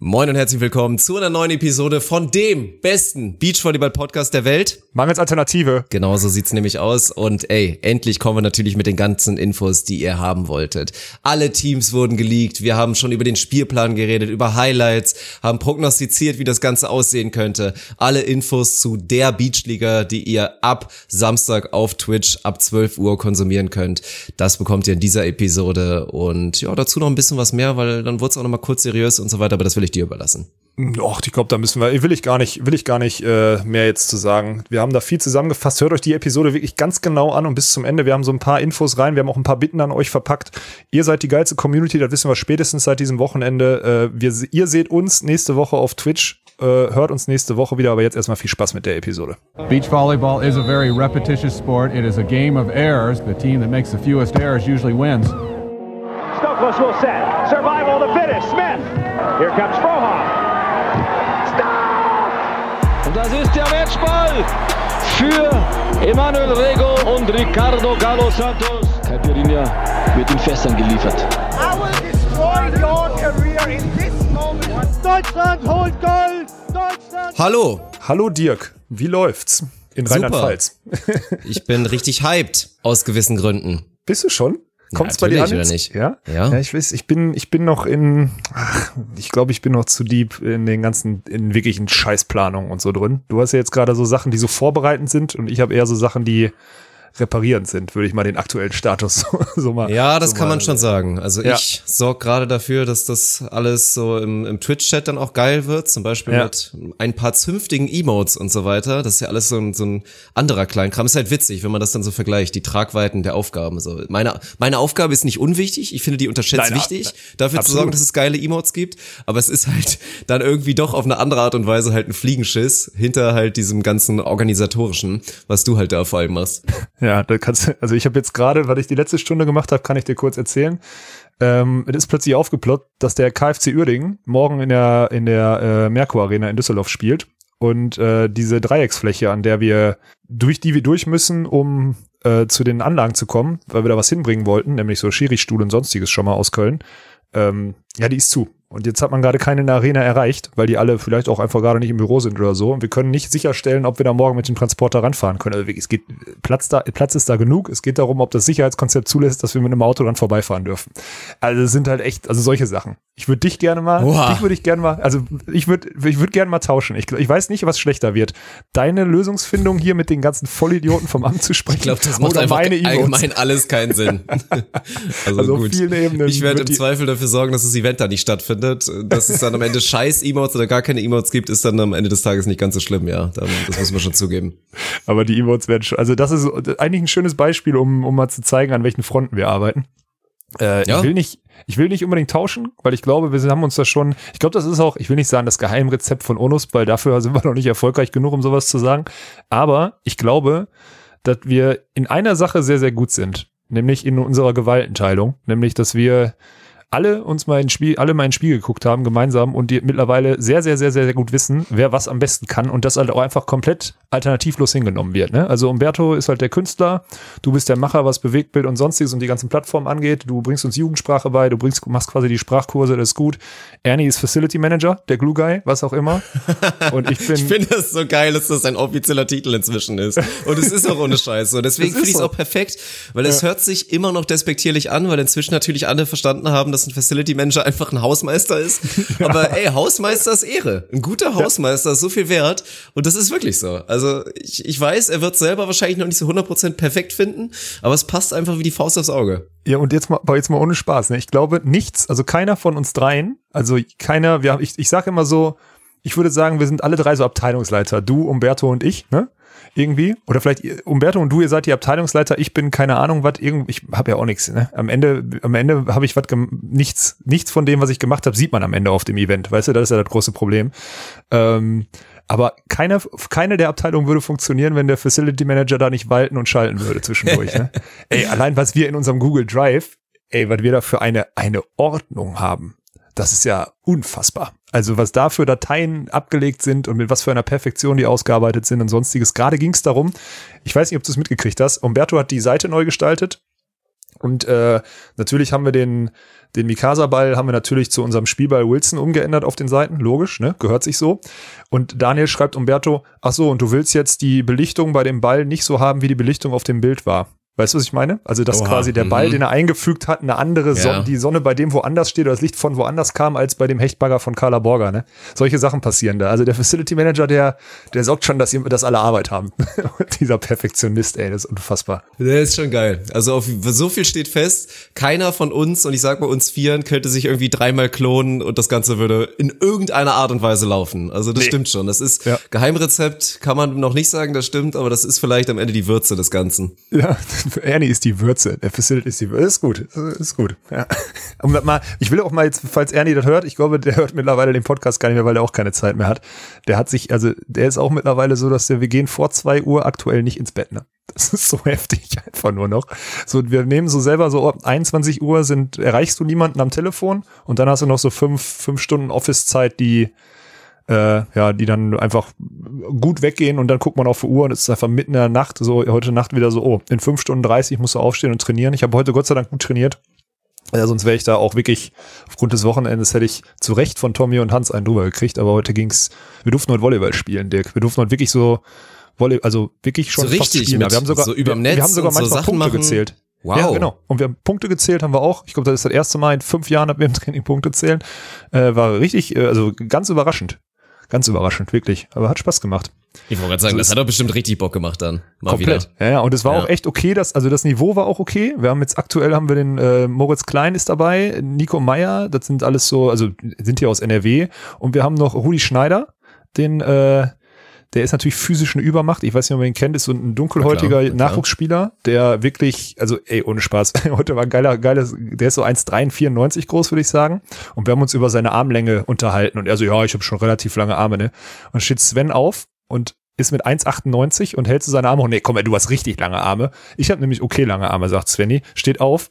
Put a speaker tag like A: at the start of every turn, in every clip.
A: Moin und herzlich willkommen zu einer neuen Episode von dem besten Beachvolleyball-Podcast der Welt.
B: Mangels Alternative.
A: Genau so sieht's nämlich aus. Und ey, endlich kommen wir natürlich mit den ganzen Infos, die ihr haben wolltet. Alle Teams wurden geleakt. Wir haben schon über den Spielplan geredet, über Highlights, haben prognostiziert, wie das Ganze aussehen könnte. Alle Infos zu der Beachliga, die ihr ab Samstag auf Twitch ab 12 Uhr konsumieren könnt. Das bekommt ihr in dieser Episode. Und ja, dazu noch ein bisschen was mehr, weil dann wird's auch noch mal kurz seriös und so weiter. Aber das will ich dir überlassen.
B: Och, ich glaube, da müssen wir, will ich gar nicht, will ich gar nicht äh, mehr jetzt zu sagen. Wir haben da viel zusammengefasst. Hört euch die Episode wirklich ganz genau an und bis zum Ende. Wir haben so ein paar Infos rein. Wir haben auch ein paar Bitten an euch verpackt. Ihr seid die geilste Community, das wissen wir spätestens seit diesem Wochenende. Äh, wir, ihr seht uns nächste Woche auf Twitch. Äh, hört uns nächste Woche wieder, aber jetzt erstmal viel Spaß mit der Episode.
C: Beach volleyball is a very repetitious sport. It is a game of errors. The team that makes the fewest errors usually wins.
D: Stokos will set. Smith. Here comes Frohoff.
E: Und das ist der Matchball für Emanuel Rego und Ricardo Galo Santos. Caipirinha wird in Fässern geliefert.
F: I will destroy your career in this moment. Deutschland holt Gold! Deutschland!
A: Hallo,
B: Hallo Dirk, wie läuft's in
A: Super.
B: Rheinland-Pfalz?
A: ich bin richtig hyped aus gewissen Gründen.
B: Bist du schon? Kommt's
A: Ja,
B: bei dir an?
A: oder nicht?
B: Ja?
A: Ja.
B: ich weiß, ich bin, ich bin noch in, ach, ich glaube, ich bin noch zu deep in den ganzen, in wirklichen Scheißplanungen und so drin. Du hast ja jetzt gerade so Sachen, die so vorbereitend sind und ich habe eher so Sachen, die reparierend sind, würde ich mal den aktuellen Status so, so mal.
A: Ja, das
B: so
A: kann man schon sagen. Also
B: Ja.
A: ich sorge gerade dafür, dass das alles so im, im Twitch-Chat dann auch geil wird. Zum Beispiel
B: Ja.
A: mit ein paar zünftigen Emotes und so weiter. Das ist ja alles so ein, so ein anderer Kleinkram. Ist halt witzig, wenn man das dann so vergleicht, die Tragweiten der Aufgaben. So meine, meine Aufgabe ist nicht unwichtig. Ich finde die unterschätzt
B: Nein,
A: wichtig, dafür zu
B: absolut.
A: sorgen, dass es geile Emotes gibt. Aber es ist halt dann irgendwie doch auf eine andere Art und Weise halt ein Fliegenschiss hinter halt diesem ganzen organisatorischen, was du halt da vor allem machst.
B: Ja, da kannst also ich habe jetzt gerade, weil ich die letzte Stunde gemacht habe, kann ich dir kurz erzählen. Ähm, es ist plötzlich aufgeploppt, dass der KfC Uerdingen morgen in der in der äh, Merkur Arena in Düsseldorf spielt und äh, diese Dreiecksfläche, an der wir durch die wir durch müssen, um äh, zu den Anlagen zu kommen, weil wir da was hinbringen wollten, nämlich so Schiri-Stuhl und sonstiges schon mal aus Köln. Ähm, ja, die ist zu. Und jetzt hat man gerade keine in der Arena erreicht, weil die alle vielleicht auch einfach gerade nicht im Büro sind oder so. Und wir können nicht sicherstellen, ob wir da morgen mit dem Transporter ranfahren können. Also wirklich, es geht, Platz da, Platz ist da genug. Es geht darum, ob das Sicherheitskonzept zulässt, dass wir mit einem Auto dran vorbeifahren dürfen. Also es sind halt echt, also solche Sachen. Ich würde dich gerne mal,
A: Oha.
B: dich würde ich gerne mal, also ich würde, ich würde gerne mal tauschen. Ich, ich weiß nicht, was schlechter wird. Deine Lösungsfindung hier mit den ganzen Vollidioten vom Amt zu sprechen.
A: Ich glaube, das macht einfach allgemein alles keinen Sinn. also,
B: Also auf
A: gut.
B: vielen Ebenen
A: ich werde im Zweifel dafür sorgen, dass das Event da nicht stattfindet. Dass es dann am Ende scheiß Emotes oder gar keine Emotes gibt, ist dann am Ende des Tages nicht ganz so schlimm, ja. Dann, das muss man schon zugeben.
B: Aber die Emotes werden schon, also das ist eigentlich ein schönes Beispiel, um, um mal zu zeigen, an welchen Fronten wir arbeiten. Äh,
A: Ja.
B: Ich will nicht, ich will nicht unbedingt tauschen, weil ich glaube, wir haben uns da schon, ich glaube, das ist auch, ich will nicht sagen, das Geheimrezept von Onus, weil dafür sind wir noch nicht erfolgreich genug, um sowas zu sagen. Aber ich glaube, dass wir in einer Sache sehr, sehr gut sind. Nämlich in unserer Gewaltenteilung. Nämlich, dass wir alle uns mal ein Spiel, alle mal ein Spiel geguckt haben, gemeinsam und die mittlerweile sehr, sehr, sehr, sehr, sehr gut wissen, wer was am besten kann und das halt auch einfach komplett alternativlos hingenommen wird. Ne? Also Umberto ist halt der Künstler, du bist der Macher, was Bewegtbild und sonstiges und die ganzen Plattformen angeht. Du bringst uns Jugendsprache bei, du bringst, machst quasi die Sprachkurse, das ist gut. Ernie ist Facility Manager, der Glue Guy, was auch immer. Und ich bin.
A: Ich finde das so geil, dass das ein offizieller Titel inzwischen ist. Und es ist auch ohne Scheiß so. Deswegen
B: Es
A: finde ich es
B: so.
A: auch perfekt, weil es hört sich immer noch despektierlich an, weil inzwischen natürlich alle verstanden haben, dass ein Facility Manager einfach ein Hausmeister ist. Aber ey, Hausmeister ist Ehre. Ein guter Hausmeister ist so viel wert. Und das ist wirklich so. Also ich, ich weiß, er wird selber wahrscheinlich noch nicht so 100% perfekt finden, aber es passt einfach wie die Faust aufs Auge.
B: Ja, und jetzt mal, aber jetzt mal ohne Spaß. Ne? Ich glaube, nichts, also keiner von uns dreien, also keiner, wir haben, ich, ich sage immer so, ich würde sagen, wir sind alle drei so Abteilungsleiter. Du, Umberto und ich, ne? Irgendwie. Oder vielleicht ihr- Umberto und du, ihr seid die Abteilungsleiter, ich bin keine Ahnung, was irgendwie, ich habe ja auch nichts, ne? Am Ende, am Ende habe ich was nichts, nichts von dem, was ich gemacht habe, sieht man am Ende auf dem Event. Weißt du, das ist ja das große Problem. Ähm, aber keine, keine der Abteilungen würde funktionieren, wenn der Facility Manager da nicht walten und schalten würde zwischendurch. ne? Ey, allein was wir in unserem Google Drive, ey, was wir da für eine, eine Ordnung haben, das ist ja unfassbar. Also was da für Dateien abgelegt sind und mit was für einer Perfektion die ausgearbeitet sind und sonstiges. Gerade ging es darum, ich weiß nicht, ob du es mitgekriegt hast, Umberto hat die Seite neu gestaltet Und äh, natürlich haben wir den, den Mikasa-Ball haben wir natürlich zu unserem Spielball Wilson umgeändert auf den Seiten. Logisch, ne? Gehört sich so. Und Daniel schreibt Umberto, ach so, und du willst jetzt die Belichtung bei dem Ball nicht so haben, wie die Belichtung auf dem Bild war. Weißt du, was ich meine? Also, dass
A: Oha,
B: quasi der Ball,
A: mhm.
B: den er eingefügt hat, eine andere Sonne,
A: Ja.
B: die Sonne bei dem woanders steht oder das Licht von woanders kam, als bei dem Hechtbagger von Carla Borger, ne? Solche Sachen passieren da. Also der Facility Manager, der, der sorgt schon, dass, ihr, dass alle Arbeit haben. Dieser Perfektionist, ey, das ist unfassbar.
A: Der ist schon geil. Also auf so viel steht fest. Keiner von uns, und ich sag mal uns Vieren, könnte sich irgendwie dreimal klonen und das Ganze würde in irgendeiner Art und Weise laufen. Also das
B: Nee.
A: stimmt schon. Das ist
B: Ja.
A: Geheimrezept, kann man noch nicht sagen, das stimmt, aber das ist vielleicht am Ende die Würze des Ganzen.
B: Ja, Ernie ist die Würze. Der Facility ist die Würze. Ist gut. Ist gut. Ja. Und mal, ich will auch mal jetzt, falls Ernie das hört, ich glaube, der hört mittlerweile den Podcast gar nicht mehr, weil er auch keine Zeit mehr hat. Der hat sich, also der ist auch mittlerweile so, dass der, wir gehen vor zwei Uhr aktuell nicht ins Bett, ne? Das ist so heftig einfach nur noch. So, wir nehmen so selber so ab 21 Uhr sind, erreichst du niemanden am Telefon und dann hast du noch so fünf, fünf Stunden Office-Zeit, die, äh, ja, die dann einfach gut weggehen und dann guckt man auf die Uhr und es ist einfach mitten in der Nacht, so heute Nacht wieder so, oh, in fünf Stunden 30 musst du aufstehen und trainieren. Ich habe heute Gott sei Dank gut trainiert. Ja, sonst wäre ich da auch wirklich, aufgrund des Wochenendes hätte ich zu Recht von Tommy und Hans einen drüber gekriegt, aber heute ging's, wir durften heute Volleyball spielen, Dirk. Wir durften heute wirklich so Volley, also wirklich schon
A: So richtig
B: spielen.
A: mit
B: wir haben sogar,
A: so überm
B: wir,
A: Netz
B: wir haben sogar
A: so
B: manchmal
A: Sachen
B: Punkte
A: machen.
B: gezählt.
A: Wow.
B: Ja, genau. Und wir haben Punkte gezählt, haben wir auch. Ich glaube, das ist das erste Mal in fünf Jahren, dass wir im Training Punkte zählen. Äh, war richtig, äh, also ganz überraschend. Ganz überraschend, wirklich. Aber hat Spaß gemacht.
A: Ich wollte gerade sagen,
B: So
A: das
B: ist-
A: hat doch bestimmt richtig Bock gemacht dann. Mal
B: Komplett.
A: wieder.
B: Ja, ja, und es war
A: Ja.
B: auch echt okay, das, also das Niveau war auch okay. Wir haben jetzt aktuell haben wir den äh, Moritz Klein ist dabei, Nico Meyer, das sind alles so, also sind hier aus NRW und wir haben noch Rudi Schneider, den äh, der ist natürlich physisch eine Übermacht. Ich weiß nicht, ob man ihn kennt, ist so ein dunkelhäutiger
A: klar, klar.
B: Nachwuchsspieler, der wirklich, also ey, ohne Spaß, heute war ein geiler, geiles, der ist so 1,94 groß, würde ich sagen. Und wir haben uns über seine Armlänge unterhalten. Und er so, ja, ich habe schon relativ lange Arme, ne? Und steht Sven auf und ist mit 1,98 und hält so seine Arme hoch. Nee, komm, ey, du hast richtig lange Arme. Ich habe nämlich okay lange Arme, sagt Svenny. Steht auf,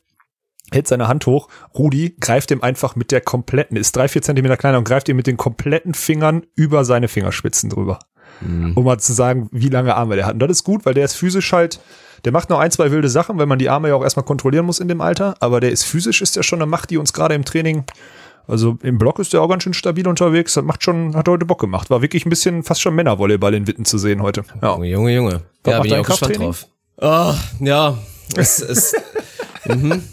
B: hält seine Hand hoch. Rudi greift ihm einfach mit der kompletten, ist drei, vier Zentimeter kleiner und greift ihm mit den kompletten Fingern über seine Fingerspitzen drüber. Um mal zu sagen, wie lange Arme der hat. Und das ist gut, weil der ist physisch halt, der macht noch ein, zwei wilde Sachen, weil man die Arme ja auch erstmal kontrollieren muss in dem Alter. Aber der ist physisch, ist der schon eine Macht, die uns gerade im Training, also im Block ist der auch ganz schön stabil unterwegs. Das macht schon, hat heute Bock gemacht. War wirklich ein bisschen fast schon Männervolleyball in Witten zu sehen heute. Ja.
A: Junge, Junge, Junge.
B: Was
A: ja,
B: macht
A: bin ich auch gespannt drauf. Ah, ja. Es, es, mhm.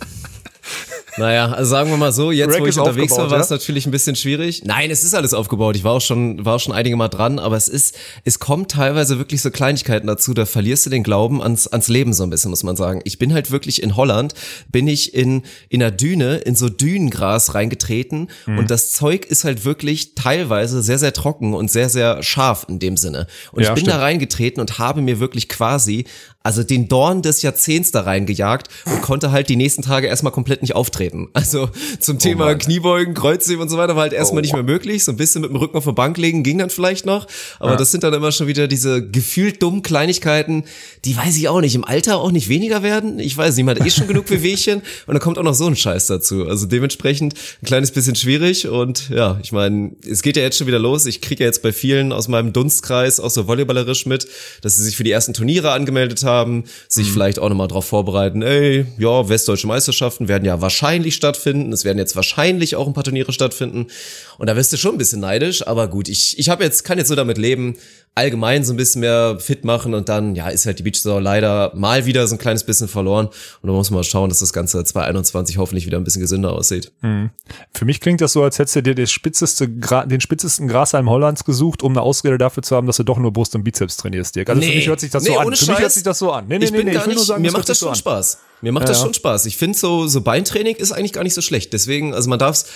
A: Naja, also sagen wir mal so, jetzt wo ich unterwegs war, war
B: ja?
A: es natürlich ein bisschen schwierig. Nein, es ist alles aufgebaut. Ich war auch schon, war auch schon einige Mal dran, aber es ist, es kommt teilweise wirklich so Kleinigkeiten dazu, da verlierst du den Glauben ans, ans Leben so ein bisschen, muss man sagen. Ich bin halt wirklich in Holland, bin ich in, in einer Düne, in so Dünengras reingetreten
B: Mhm.
A: und das Zeug ist halt wirklich teilweise sehr, sehr trocken und sehr, sehr scharf in dem Sinne. Und
B: Ja,
A: ich bin
B: stimmt.
A: da reingetreten und habe mir wirklich quasi also den Dorn des Jahrzehnts da reingejagt und konnte halt die nächsten Tage erstmal komplett nicht auftreten. Also zum Thema
B: Mann.
A: Kniebeugen, Kreuzheben und so weiter war halt erstmal
B: Oh.
A: nicht mehr möglich. So ein bisschen mit dem Rücken auf der Bank legen ging dann vielleicht noch. Aber
B: Ja.
A: das sind dann immer schon wieder diese gefühlt dummen Kleinigkeiten, die weiß ich auch nicht, im Alter auch nicht weniger werden. Ich weiß nicht, man hat eh schon genug Wehwehchen und dann kommt auch noch so ein Scheiß dazu. Also dementsprechend ein kleines bisschen schwierig und ja, ich meine, es geht ja jetzt schon wieder los. Ich kriege ja jetzt bei vielen aus meinem Dunstkreis auch so volleyballerisch mit, dass sie sich für die ersten Turniere angemeldet haben, sich vielleicht auch nochmal drauf vorbereiten, ey, ja, westdeutsche Meisterschaften werden ja wahrscheinlich stattfinden. Es werden jetzt wahrscheinlich auch ein paar Turniere stattfinden. Und da wirst du schon ein bisschen neidisch, aber gut, ich, ich habe jetzt, kann jetzt so damit leben, allgemein so ein bisschen mehr fit machen und dann, ja, ist halt die Beachsaison leider mal wieder so ein kleines bisschen verloren. Und da muss man mal schauen, dass das Ganze 2021 hoffentlich wieder ein bisschen gesünder aussieht.
B: Für mich klingt das so, als hättest du dir den spitzesten Grashalm Hollands gesucht, um eine Ausrede dafür zu haben, dass du doch nur Brust und Bizeps trainierst, Dirk. Also für
A: Nee.
B: mich hört sich das
A: Nee,
B: so an. Für mich hört
A: Scheiß.
B: sich das so an. Nee, nee,
A: ich
B: nee,
A: bin
B: nee,
A: gar
B: ich will
A: nicht,
B: sagen,
A: mir macht das
B: so
A: schon
B: an.
A: Spaß. Mir macht
B: Ja,
A: das schon Spaß. Ich finde so, so Beintraining ist eigentlich gar nicht so schlecht. Deswegen, also man darf's,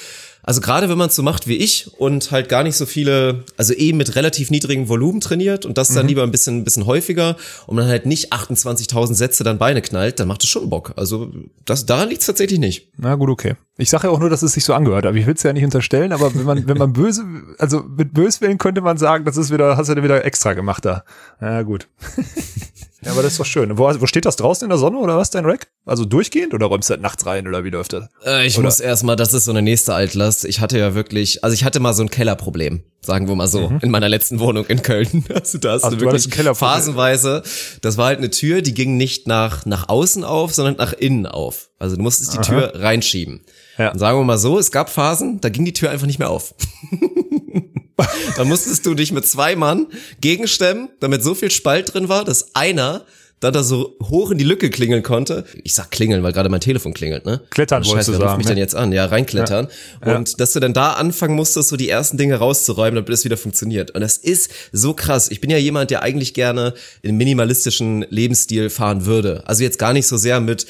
A: also gerade wenn man es so macht wie ich und halt gar nicht so viele, also eh mit relativ niedrigem Volumen trainiert und das dann
B: Mhm.
A: lieber ein bisschen, ein bisschen häufiger und man halt nicht 28.000 Sätze dann Beine knallt, dann macht es schon Bock. Also das, daran liegt's tatsächlich nicht.
B: Na gut, okay. Ich sage ja auch nur, dass es sich so angehört, aber ich will es ja nicht unterstellen, aber wenn man, wenn man böse, also mit Böswillen könnte man sagen, das ist wieder, hast du wieder extra gemacht da. Na gut. Ja, aber das ist doch schön. Wo, wo steht das draußen in der Sonne oder was, dein Rack? Also durchgehend oder räumst du das nachts rein oder wie läuft das?
A: Äh, ich
B: Oder-
A: muss erstmal, das ist so eine nächste Altlast. Ich hatte ja wirklich, also ich hatte mal so ein Kellerproblem, sagen wir mal so, in meiner letzten Wohnung in Köln. Also da hast
B: Also
A: du
B: du
A: wirklich
B: Kellerproblem.
A: phasenweise, das war halt eine Tür, die ging nicht nach, nach außen auf, sondern nach innen auf. Also du musstest die Tür reinschieben.
B: Ja.
A: Und sagen wir mal so, es gab Phasen, da ging die Tür einfach nicht mehr auf. da musstest du dich mit zwei Mann gegenstemmen, damit so viel Spalt drin war, dass einer dann da so hoch in die Lücke klingeln konnte. Ich sag klingeln, weil gerade mein Telefon klingelt, ne?
B: Klettern
A: Scheiße,
B: wolltest du sagen,
A: mich
B: ne?
A: denn jetzt an? Ja, reinklettern. Und dass du dann da anfangen musstest, so die ersten Dinge rauszuräumen, damit es wieder funktioniert. Und das ist so krass. Ich bin ja jemand, der eigentlich gerne in minimalistischen Lebensstil fahren würde. Also jetzt gar nicht so sehr mit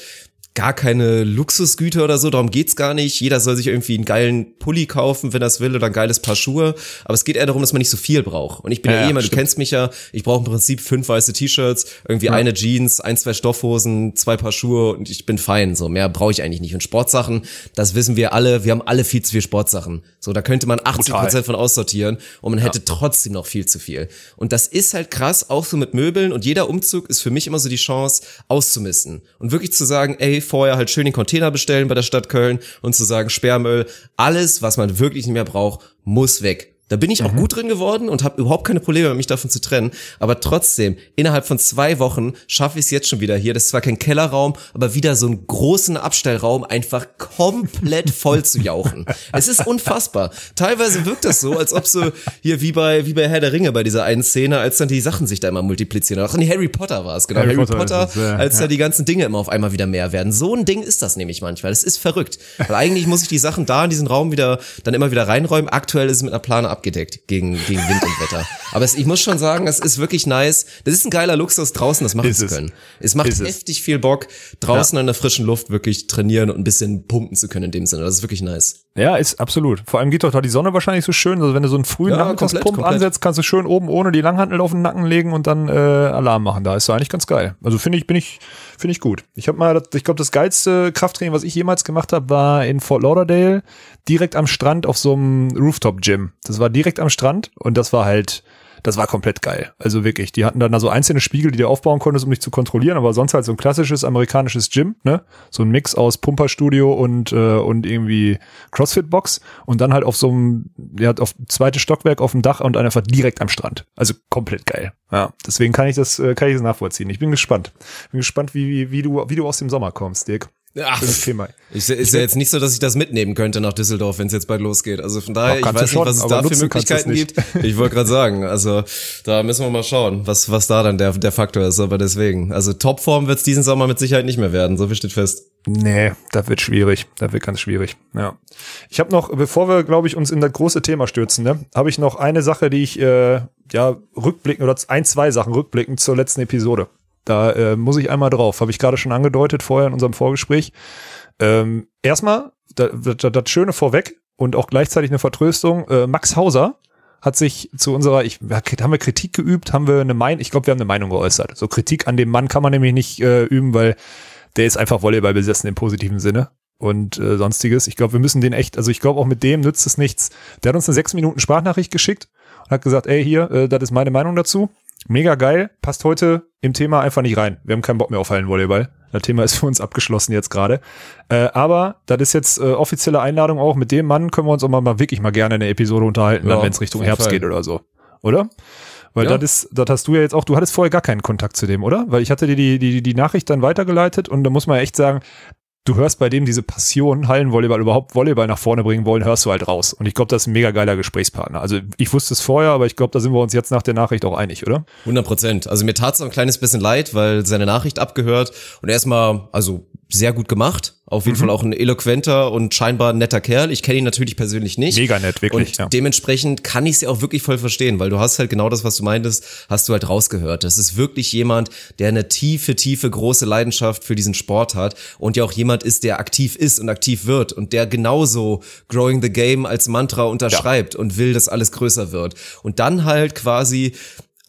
A: gar keine Luxusgüter oder so, darum geht's gar nicht. Jeder soll sich irgendwie einen geilen Pulli kaufen, wenn er es will, oder ein geiles Paar Schuhe. Aber es geht eher darum, dass man nicht so viel braucht. Und ich bin ja,
B: Ja,
A: eh
B: ja,
A: jemand, du kennst mich ja, ich brauche im Prinzip fünf weiße T-Shirts, irgendwie eine Jeans, ein, zwei Stoffhosen, zwei Paar Schuhe und ich bin fein. So, mehr brauche ich eigentlich nicht. Und Sportsachen, das wissen wir alle, wir haben alle viel zu viel Sportsachen. So, da könnte man 80 Prozent von aussortieren und man hätte trotzdem noch viel zu viel. Und das ist halt krass, auch so mit Möbeln und jeder Umzug ist für mich immer so die Chance, auszumisten. Und wirklich zu sagen, ey, vorher halt schön den Container bestellen bei der Stadt Köln und zu sagen, Sperrmüll, alles, was man wirklich nicht mehr braucht, muss weg. Da bin ich auch gut drin geworden und habe überhaupt keine Probleme, mich davon zu trennen. Aber trotzdem, innerhalb von zwei Wochen schaffe ich es jetzt schon wieder hier. Das ist zwar kein Kellerraum, aber wieder so einen großen Abstellraum einfach komplett voll zu jauchen. Es ist unfassbar. Teilweise wirkt das so, als ob so hier wie bei, wie bei Herr der Ringe bei dieser einen Szene, als dann die Sachen sich da immer multiplizieren. Ach, nee, Harry Potter war es, genau.
B: Harry
A: Harry,
B: Potter
A: Potter,
B: es, ja.
A: als da die ganzen Dinge immer auf einmal wieder mehr werden. So ein Ding ist das nämlich manchmal. Das ist verrückt. Weil eigentlich muss ich die Sachen da in diesen Raum wieder, dann immer wieder reinräumen. Aktuell ist es mit einer Plane abgedeckt gegen, gegen Wind und Wetter. Aber es, ich muss schon sagen, es ist wirklich nice. Das ist ein geiler Luxus, draußen das machen
B: Ist
A: zu
B: es.
A: können. Es macht
B: Ist es.
A: heftig viel Bock, draußen in der frischen Luft wirklich trainieren und ein bisschen pumpen zu können in dem Sinne. Das ist wirklich nice.
B: Ja, ist absolut. Vor allem geht doch da die Sonne wahrscheinlich so schön. Also wenn du so einen frühen
A: Ja,
B: Nachmittagspump ansetzt, kannst du schön oben ohne die Langhantel auf den Nacken legen und dann äh, Alarm machen. Da ist doch eigentlich ganz geil. Also finde ich, bin ich, finde ich gut. Ich habe mal, ich glaube, das geilste Krafttraining, was ich jemals gemacht habe, war in Fort Lauderdale, direkt am Strand auf so einem Rooftop-Gym. Das war direkt am Strand und das war halt, das war komplett geil. Also wirklich, die hatten dann da so einzelne Spiegel, die du aufbauen konntest, um dich zu kontrollieren, aber sonst halt so ein klassisches amerikanisches Gym, ne? So ein Mix aus Pumperstudio und, äh, und irgendwie Crossfit-Box und dann halt auf so einem, ja, auf zweites Stockwerk auf dem Dach und einfach direkt am Strand. Also komplett geil. Ja, deswegen kann ich das, äh, kann ich das nachvollziehen. Ich bin gespannt. Bin gespannt, wie, wie, wie du, wie du aus dem Sommer kommst, Dirk.
A: Ach,
B: Schönes Thema.
A: ich, ist ja jetzt nicht so, dass ich das mitnehmen könnte nach Düsseldorf, wenn es jetzt bald losgeht. Also von daher, ich weiß
B: schon,
A: nicht, was es da für Möglichkeiten gibt. Ich wollte gerade sagen, also da müssen wir mal schauen, was, was da dann der, der Faktor ist. Aber deswegen, also Topform wird es diesen Sommer mit Sicherheit nicht mehr werden. So viel steht fest.
B: Nee, das wird schwierig. Das wird ganz schwierig. Ja. Ich habe noch, bevor wir, glaube ich, uns in das große Thema stürzen, ne, habe ich noch eine Sache, die ich äh, ja rückblicken oder ein, zwei Sachen rückblickend zur letzten Episode. Da äh, muss ich einmal drauf. Habe ich gerade schon angedeutet vorher in unserem Vorgespräch. Ähm, erstmal, das, das, das Schöne vorweg und auch gleichzeitig eine Vertröstung. Äh, Max Hauser hat sich zu unserer, ich, haben wir Kritik geübt, haben wir eine Meinung, ich glaube, wir haben eine Meinung geäußert. So Kritik an dem Mann kann man nämlich nicht äh, üben, weil der ist einfach Volleyball besessen im positiven Sinne und äh, sonstiges. Ich glaube, wir müssen den echt, also ich glaube auch mit dem nützt es nichts. Der hat uns eine sechs Minuten Sprachnachricht geschickt und hat gesagt, ey hier, äh, das ist meine Meinung dazu. Mega geil, passt heute im Thema einfach nicht rein. Wir haben keinen Bock mehr auf Hallenvolleyball. Das Thema ist für uns abgeschlossen jetzt gerade. Äh, aber das ist jetzt äh, offizielle Einladung auch. Mit dem Mann können wir uns auch mal, mal wirklich mal gerne in der Episode unterhalten,
A: Ja,
B: wenn es Richtung Herbst
A: Fall.
B: geht oder so. Oder? Weil
A: Ja.
B: das ist, das hast du ja jetzt auch, du hattest vorher gar keinen Kontakt zu dem, oder? Weil ich hatte dir die, die, die Nachricht dann weitergeleitet und da muss man ja echt sagen, du hörst bei dem diese Passion, Hallenvolleyball, überhaupt Volleyball nach vorne bringen wollen, hörst du halt raus. Und ich glaube, das ist ein mega geiler Gesprächspartner. Also ich wusste es vorher, aber ich glaube, da sind wir uns jetzt nach der Nachricht auch einig, oder?
A: 100 Prozent. Also mir tat es ein kleines bisschen leid, weil seine Nachricht abgehört und erstmal, also sehr gut gemacht. Auf jeden Fall auch ein eloquenter und scheinbar netter Kerl. Ich kenne ihn natürlich persönlich nicht.
B: Mega nett, wirklich,
A: Und
B: ja.
A: dementsprechend kann ich es ja auch wirklich voll verstehen, weil du hast halt genau das, was du meintest, hast du halt rausgehört. Das ist wirklich jemand, der eine tiefe, tiefe, große Leidenschaft für diesen Sport hat und ja auch jemand ist, der aktiv ist und aktiv wird und der genauso Growing the Game als Mantra unterschreibt und will, dass alles größer wird. Und dann halt quasi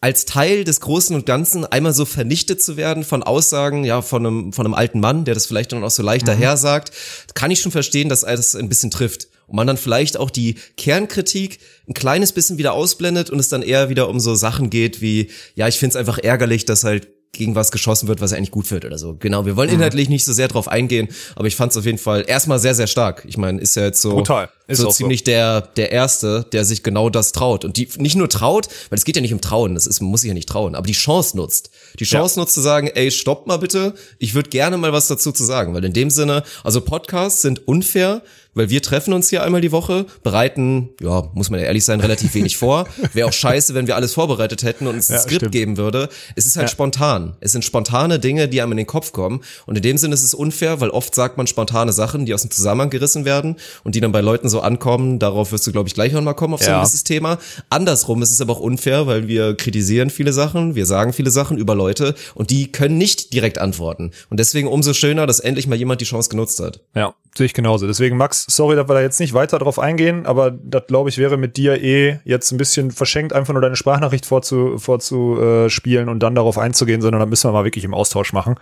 A: als Teil des Großen und Ganzen einmal so vernichtet zu werden von Aussagen, ja, von einem, von einem alten Mann, der das vielleicht dann auch so leicht daher sagt, kann ich schon verstehen, dass das ein bisschen trifft. Und man dann vielleicht auch die Kernkritik ein kleines bisschen wieder ausblendet und es dann eher wieder um so Sachen geht wie, ja, ich find's einfach ärgerlich, dass halt gegen was geschossen wird, was eigentlich gut wird oder so. Genau, wir wollen inhaltlich nicht so sehr drauf eingehen, aber ich fand es auf jeden Fall erstmal sehr, sehr stark. Ich meine, ist ja jetzt so,
B: Brutal. Ist
A: so
B: auch so.
A: ziemlich der, der Erste, der sich genau das traut. Und die nicht nur traut, weil es geht ja nicht um Trauen, das ist, man muss sich ja nicht trauen, aber die Chance nutzt. Die Chance nutzt zu sagen, ey, stopp mal bitte, ich würde gerne mal was dazu zu sagen, weil in dem Sinne, also Podcasts sind unfair, weil wir treffen uns hier einmal die Woche, bereiten, ja, muss man ja ehrlich sein, relativ wenig vor. Wäre auch scheiße, wenn wir alles vorbereitet hätten und uns ein
B: Ja,
A: Skript
B: stimmt.
A: geben würde. Es ist halt
B: Ja.
A: spontan. Es sind spontane Dinge, die einem in den Kopf kommen. Und in dem Sinne ist es unfair, weil oft sagt man spontane Sachen, die aus dem Zusammenhang gerissen werden und die dann bei Leuten so ankommen. Darauf wirst du, glaube ich, gleich noch mal kommen, auf so ein gewisses Thema. Andersrum ist es aber auch unfair, weil wir kritisieren viele Sachen, wir sagen viele Sachen über Leute und die können nicht direkt antworten. Und deswegen umso schöner, dass endlich mal jemand die Chance genutzt hat.
B: Ja, sehe ich genauso. Deswegen, Max, sorry, dass wir da jetzt nicht weiter drauf eingehen, aber das, glaube ich, wäre mit dir eh jetzt ein bisschen verschenkt, einfach nur deine Sprachnachricht vorzu, vorzuspielen und dann darauf einzugehen, sondern da müssen wir mal wirklich im Austausch machen.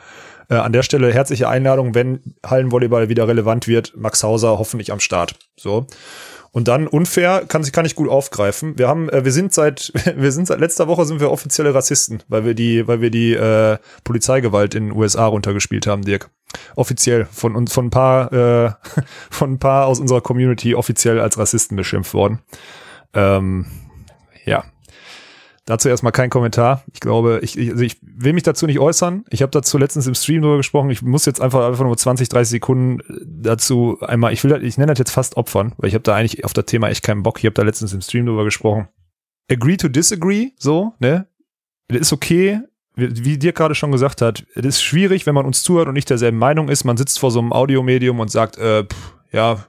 B: Äh, an der Stelle herzliche Einladung, wenn Hallenvolleyball wieder relevant wird, Max Hauser hoffentlich am Start. So. Und dann unfair kann, kann ich gut aufgreifen. Wir haben, äh, wir sind seit, wir sind seit letzter Woche sind wir offizielle Rassisten, weil wir die, weil wir die äh, Polizeigewalt in den USA runtergespielt haben, Dirk. Offiziell von uns, von ein paar, äh, von ein paar aus unserer Community offiziell als Rassisten beschimpft worden. Ähm, ja. Dazu erstmal kein Kommentar. Ich glaube, ich, ich, also ich will mich dazu nicht äußern. Ich habe dazu letztens im Stream drüber gesprochen. Ich muss jetzt einfach einfach nur 20, 30 Sekunden dazu einmal, ich will, das- ich nenne das jetzt fast Opfern, weil ich habe da eigentlich auf das Thema echt keinen Bock. Ich habe da letztens im Stream drüber gesprochen. Agree to disagree, so, ne? Das ist okay, wie, wie dir gerade schon gesagt hat. Es ist schwierig, wenn man uns zuhört und nicht derselben Meinung ist. Man sitzt vor so einem Audiomedium und sagt, äh, pff, ja,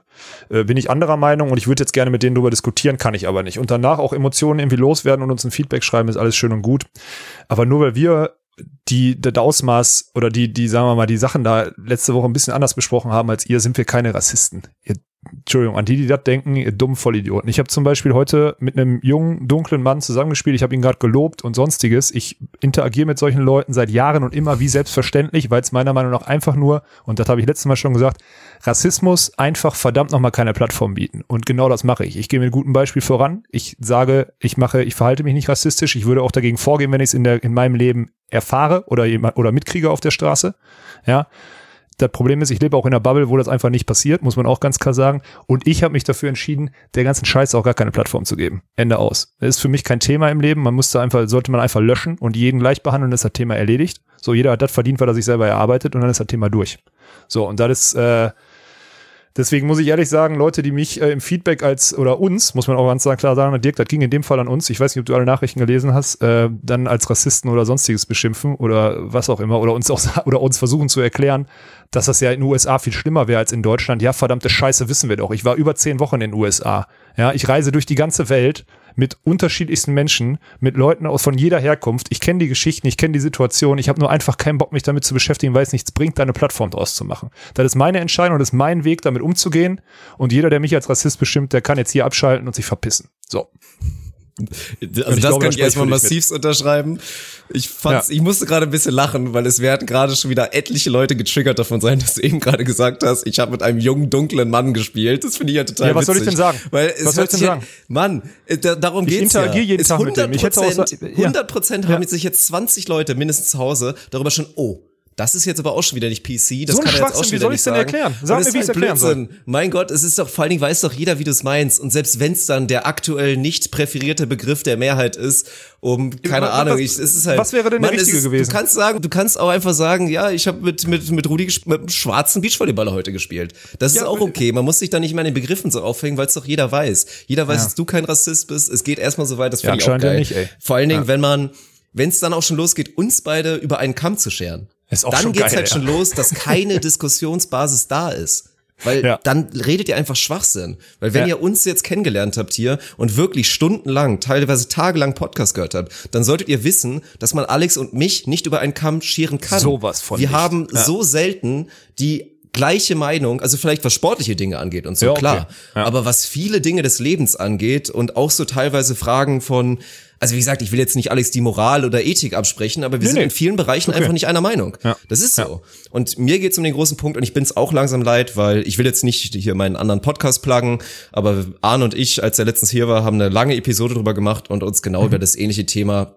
B: äh, bin ich anderer Meinung und ich würde jetzt gerne mit denen darüber diskutieren, kann ich aber nicht. Und danach auch Emotionen irgendwie loswerden und uns ein Feedback schreiben, ist alles schön und gut. Aber nur weil wir die, das Ausmaß oder die, die, sagen wir mal, die Sachen da letzte Woche ein bisschen anders besprochen haben als ihr, sind wir keine Rassisten. Ihr, Entschuldigung, an die, die das denken, ihr dummen Vollidioten. Ich habe zum Beispiel heute mit einem jungen, dunklen Mann zusammengespielt. Ich habe ihn gerade gelobt und sonstiges. Ich interagiere mit solchen Leuten seit Jahren und immer wie selbstverständlich, weil es meiner Meinung nach einfach nur, und das habe ich letztes Mal schon gesagt, Rassismus einfach verdammt nochmal keine Plattform bieten. Und genau das mache ich. Ich gehe mit gutem Beispiel voran. Ich sage, ich mache, ich verhalte mich nicht rassistisch. Ich würde auch dagegen vorgehen, wenn ich es in, der- in meinem Leben erfahre oder, jemand- oder mitkriege auf der Straße. Ja. Das Problem ist, ich lebe auch in einer Bubble, wo das einfach nicht passiert, muss man auch ganz klar sagen. Und ich habe mich dafür entschieden, der ganzen Scheiße auch gar keine Plattform zu geben. Ende aus. Das ist für mich kein Thema im Leben. Man musste einfach, sollte man einfach löschen und jeden gleich behandeln, ist das Thema erledigt. So, jeder hat das verdient, weil er sich selber erarbeitet und dann ist das Thema durch. So, und das ist, äh, Deswegen muss ich ehrlich sagen, Leute, die mich äh, im Feedback als, oder uns, muss man auch ganz klar sagen, Dirk, das ging in dem Fall an uns, ich weiß nicht, ob du alle Nachrichten gelesen hast, äh, dann als Rassisten oder sonstiges beschimpfen oder was auch immer, oder uns auch oder uns versuchen zu erklären, dass das ja in den USA viel schlimmer wäre als in Deutschland. Ja, verdammte Scheiße, wissen wir doch. Ich war über zehn Wochen in den USA. Ja, ich reise durch die ganze Welt mit unterschiedlichsten Menschen, mit Leuten aus von jeder Herkunft. Ich kenne die Geschichten, ich kenne die Situation. Ich habe nur einfach keinen Bock, mich damit zu beschäftigen, weil es nichts bringt, da eine Plattform draus zu machen. Das ist meine Entscheidung, das ist mein Weg, damit umzugehen. Und jeder, der mich als Rassist bestimmt, der kann jetzt hier abschalten und sich verpissen. So.
A: Also das
B: glaube,
A: kann ich erstmal massivst unterschreiben. Ich fand's,
B: Ja.
A: ich musste gerade ein bisschen lachen, weil es werden gerade schon wieder etliche Leute getriggert davon sein, dass du eben gerade gesagt hast, ich habe mit einem jungen, dunklen Mann gespielt. Das finde ich ja total
B: Ja, was soll ich denn sagen?
A: Weil es
B: Was soll ich denn sagen?
A: Mann, äh, da, darum
B: Ich
A: geht's ja.
B: interagiere jeden
A: Es
B: Tag mit dem. Ich hätte auch
A: 100%,
B: so- ja.
A: 100 Prozent haben sich jetzt 20 Leute mindestens zu Hause darüber schon, oh, das ist jetzt aber auch schon wieder nicht PC. Das
B: So ein
A: kann er jetzt auch schon
B: wie
A: wieder
B: soll
A: nicht
B: ich's denn erklären? Sag mir,
A: ist
B: wie ich's
A: halt
B: erklären soll.
A: Mein Gott, es ist doch, vor allen Dingen weiß doch jeder, wie du es meinst. Und selbst wenn es dann der aktuell nicht präferierte Begriff der Mehrheit ist, um, keine
B: was-
A: Ahnung,
B: was-
A: ich, es ist halt.
B: was wäre denn der
A: Mann, es
B: richtige
A: ist,
B: gewesen?
A: Du kannst sagen, du kannst auch einfach sagen, ja, ich habe mit, mit, mit Rudi, mit einem schwarzen Beachvolleyballer heute gespielt. Das ist
B: Ja,
A: auch okay. Man muss sich da nicht mehr an den Begriffen so aufhängen, weil es doch jeder weiß. Jeder weiß,
B: Ja.
A: dass du kein Rassist bist. Es geht erstmal so weit, das
B: Ja,
A: finde ich auch
B: anscheinend ja
A: geil.
B: nicht, ey.
A: Vor allen Dingen, wenn man, wenn es dann auch schon losgeht, uns beide über einen Kamm zu scheren.
B: Ist auch
A: dann
B: schon
A: geht's
B: geil,
A: halt
B: ja.
A: schon los, dass keine Diskussionsbasis da ist. Weil
B: Ja.
A: dann redet ihr einfach Schwachsinn. Weil wenn
B: Ja.
A: ihr uns jetzt kennengelernt habt hier und wirklich stundenlang, teilweise tagelang Podcast gehört habt, dann solltet ihr wissen, dass man Alex und mich nicht über einen Kamm scheren kann.
B: Sowas von
A: Wir
B: nicht.
A: haben
B: Ja.
A: so selten die gleiche Meinung, also vielleicht was sportliche Dinge angeht und so,
B: okay.
A: klar. Aber was viele Dinge des Lebens angeht und auch so teilweise Fragen von, also wie gesagt, ich will jetzt nicht Alex die Moral oder Ethik absprechen, aber wir
B: Nee,
A: sind
B: nee.
A: in vielen Bereichen einfach nicht einer Meinung.
B: Ja.
A: Das ist so. Und mir geht's um den großen Punkt und ich bin's auch langsam leid, weil ich will jetzt nicht hier meinen anderen Podcast pluggen, aber Arne und ich, als er letztens hier war, haben eine lange Episode drüber gemacht und uns genau über das ähnliche Thema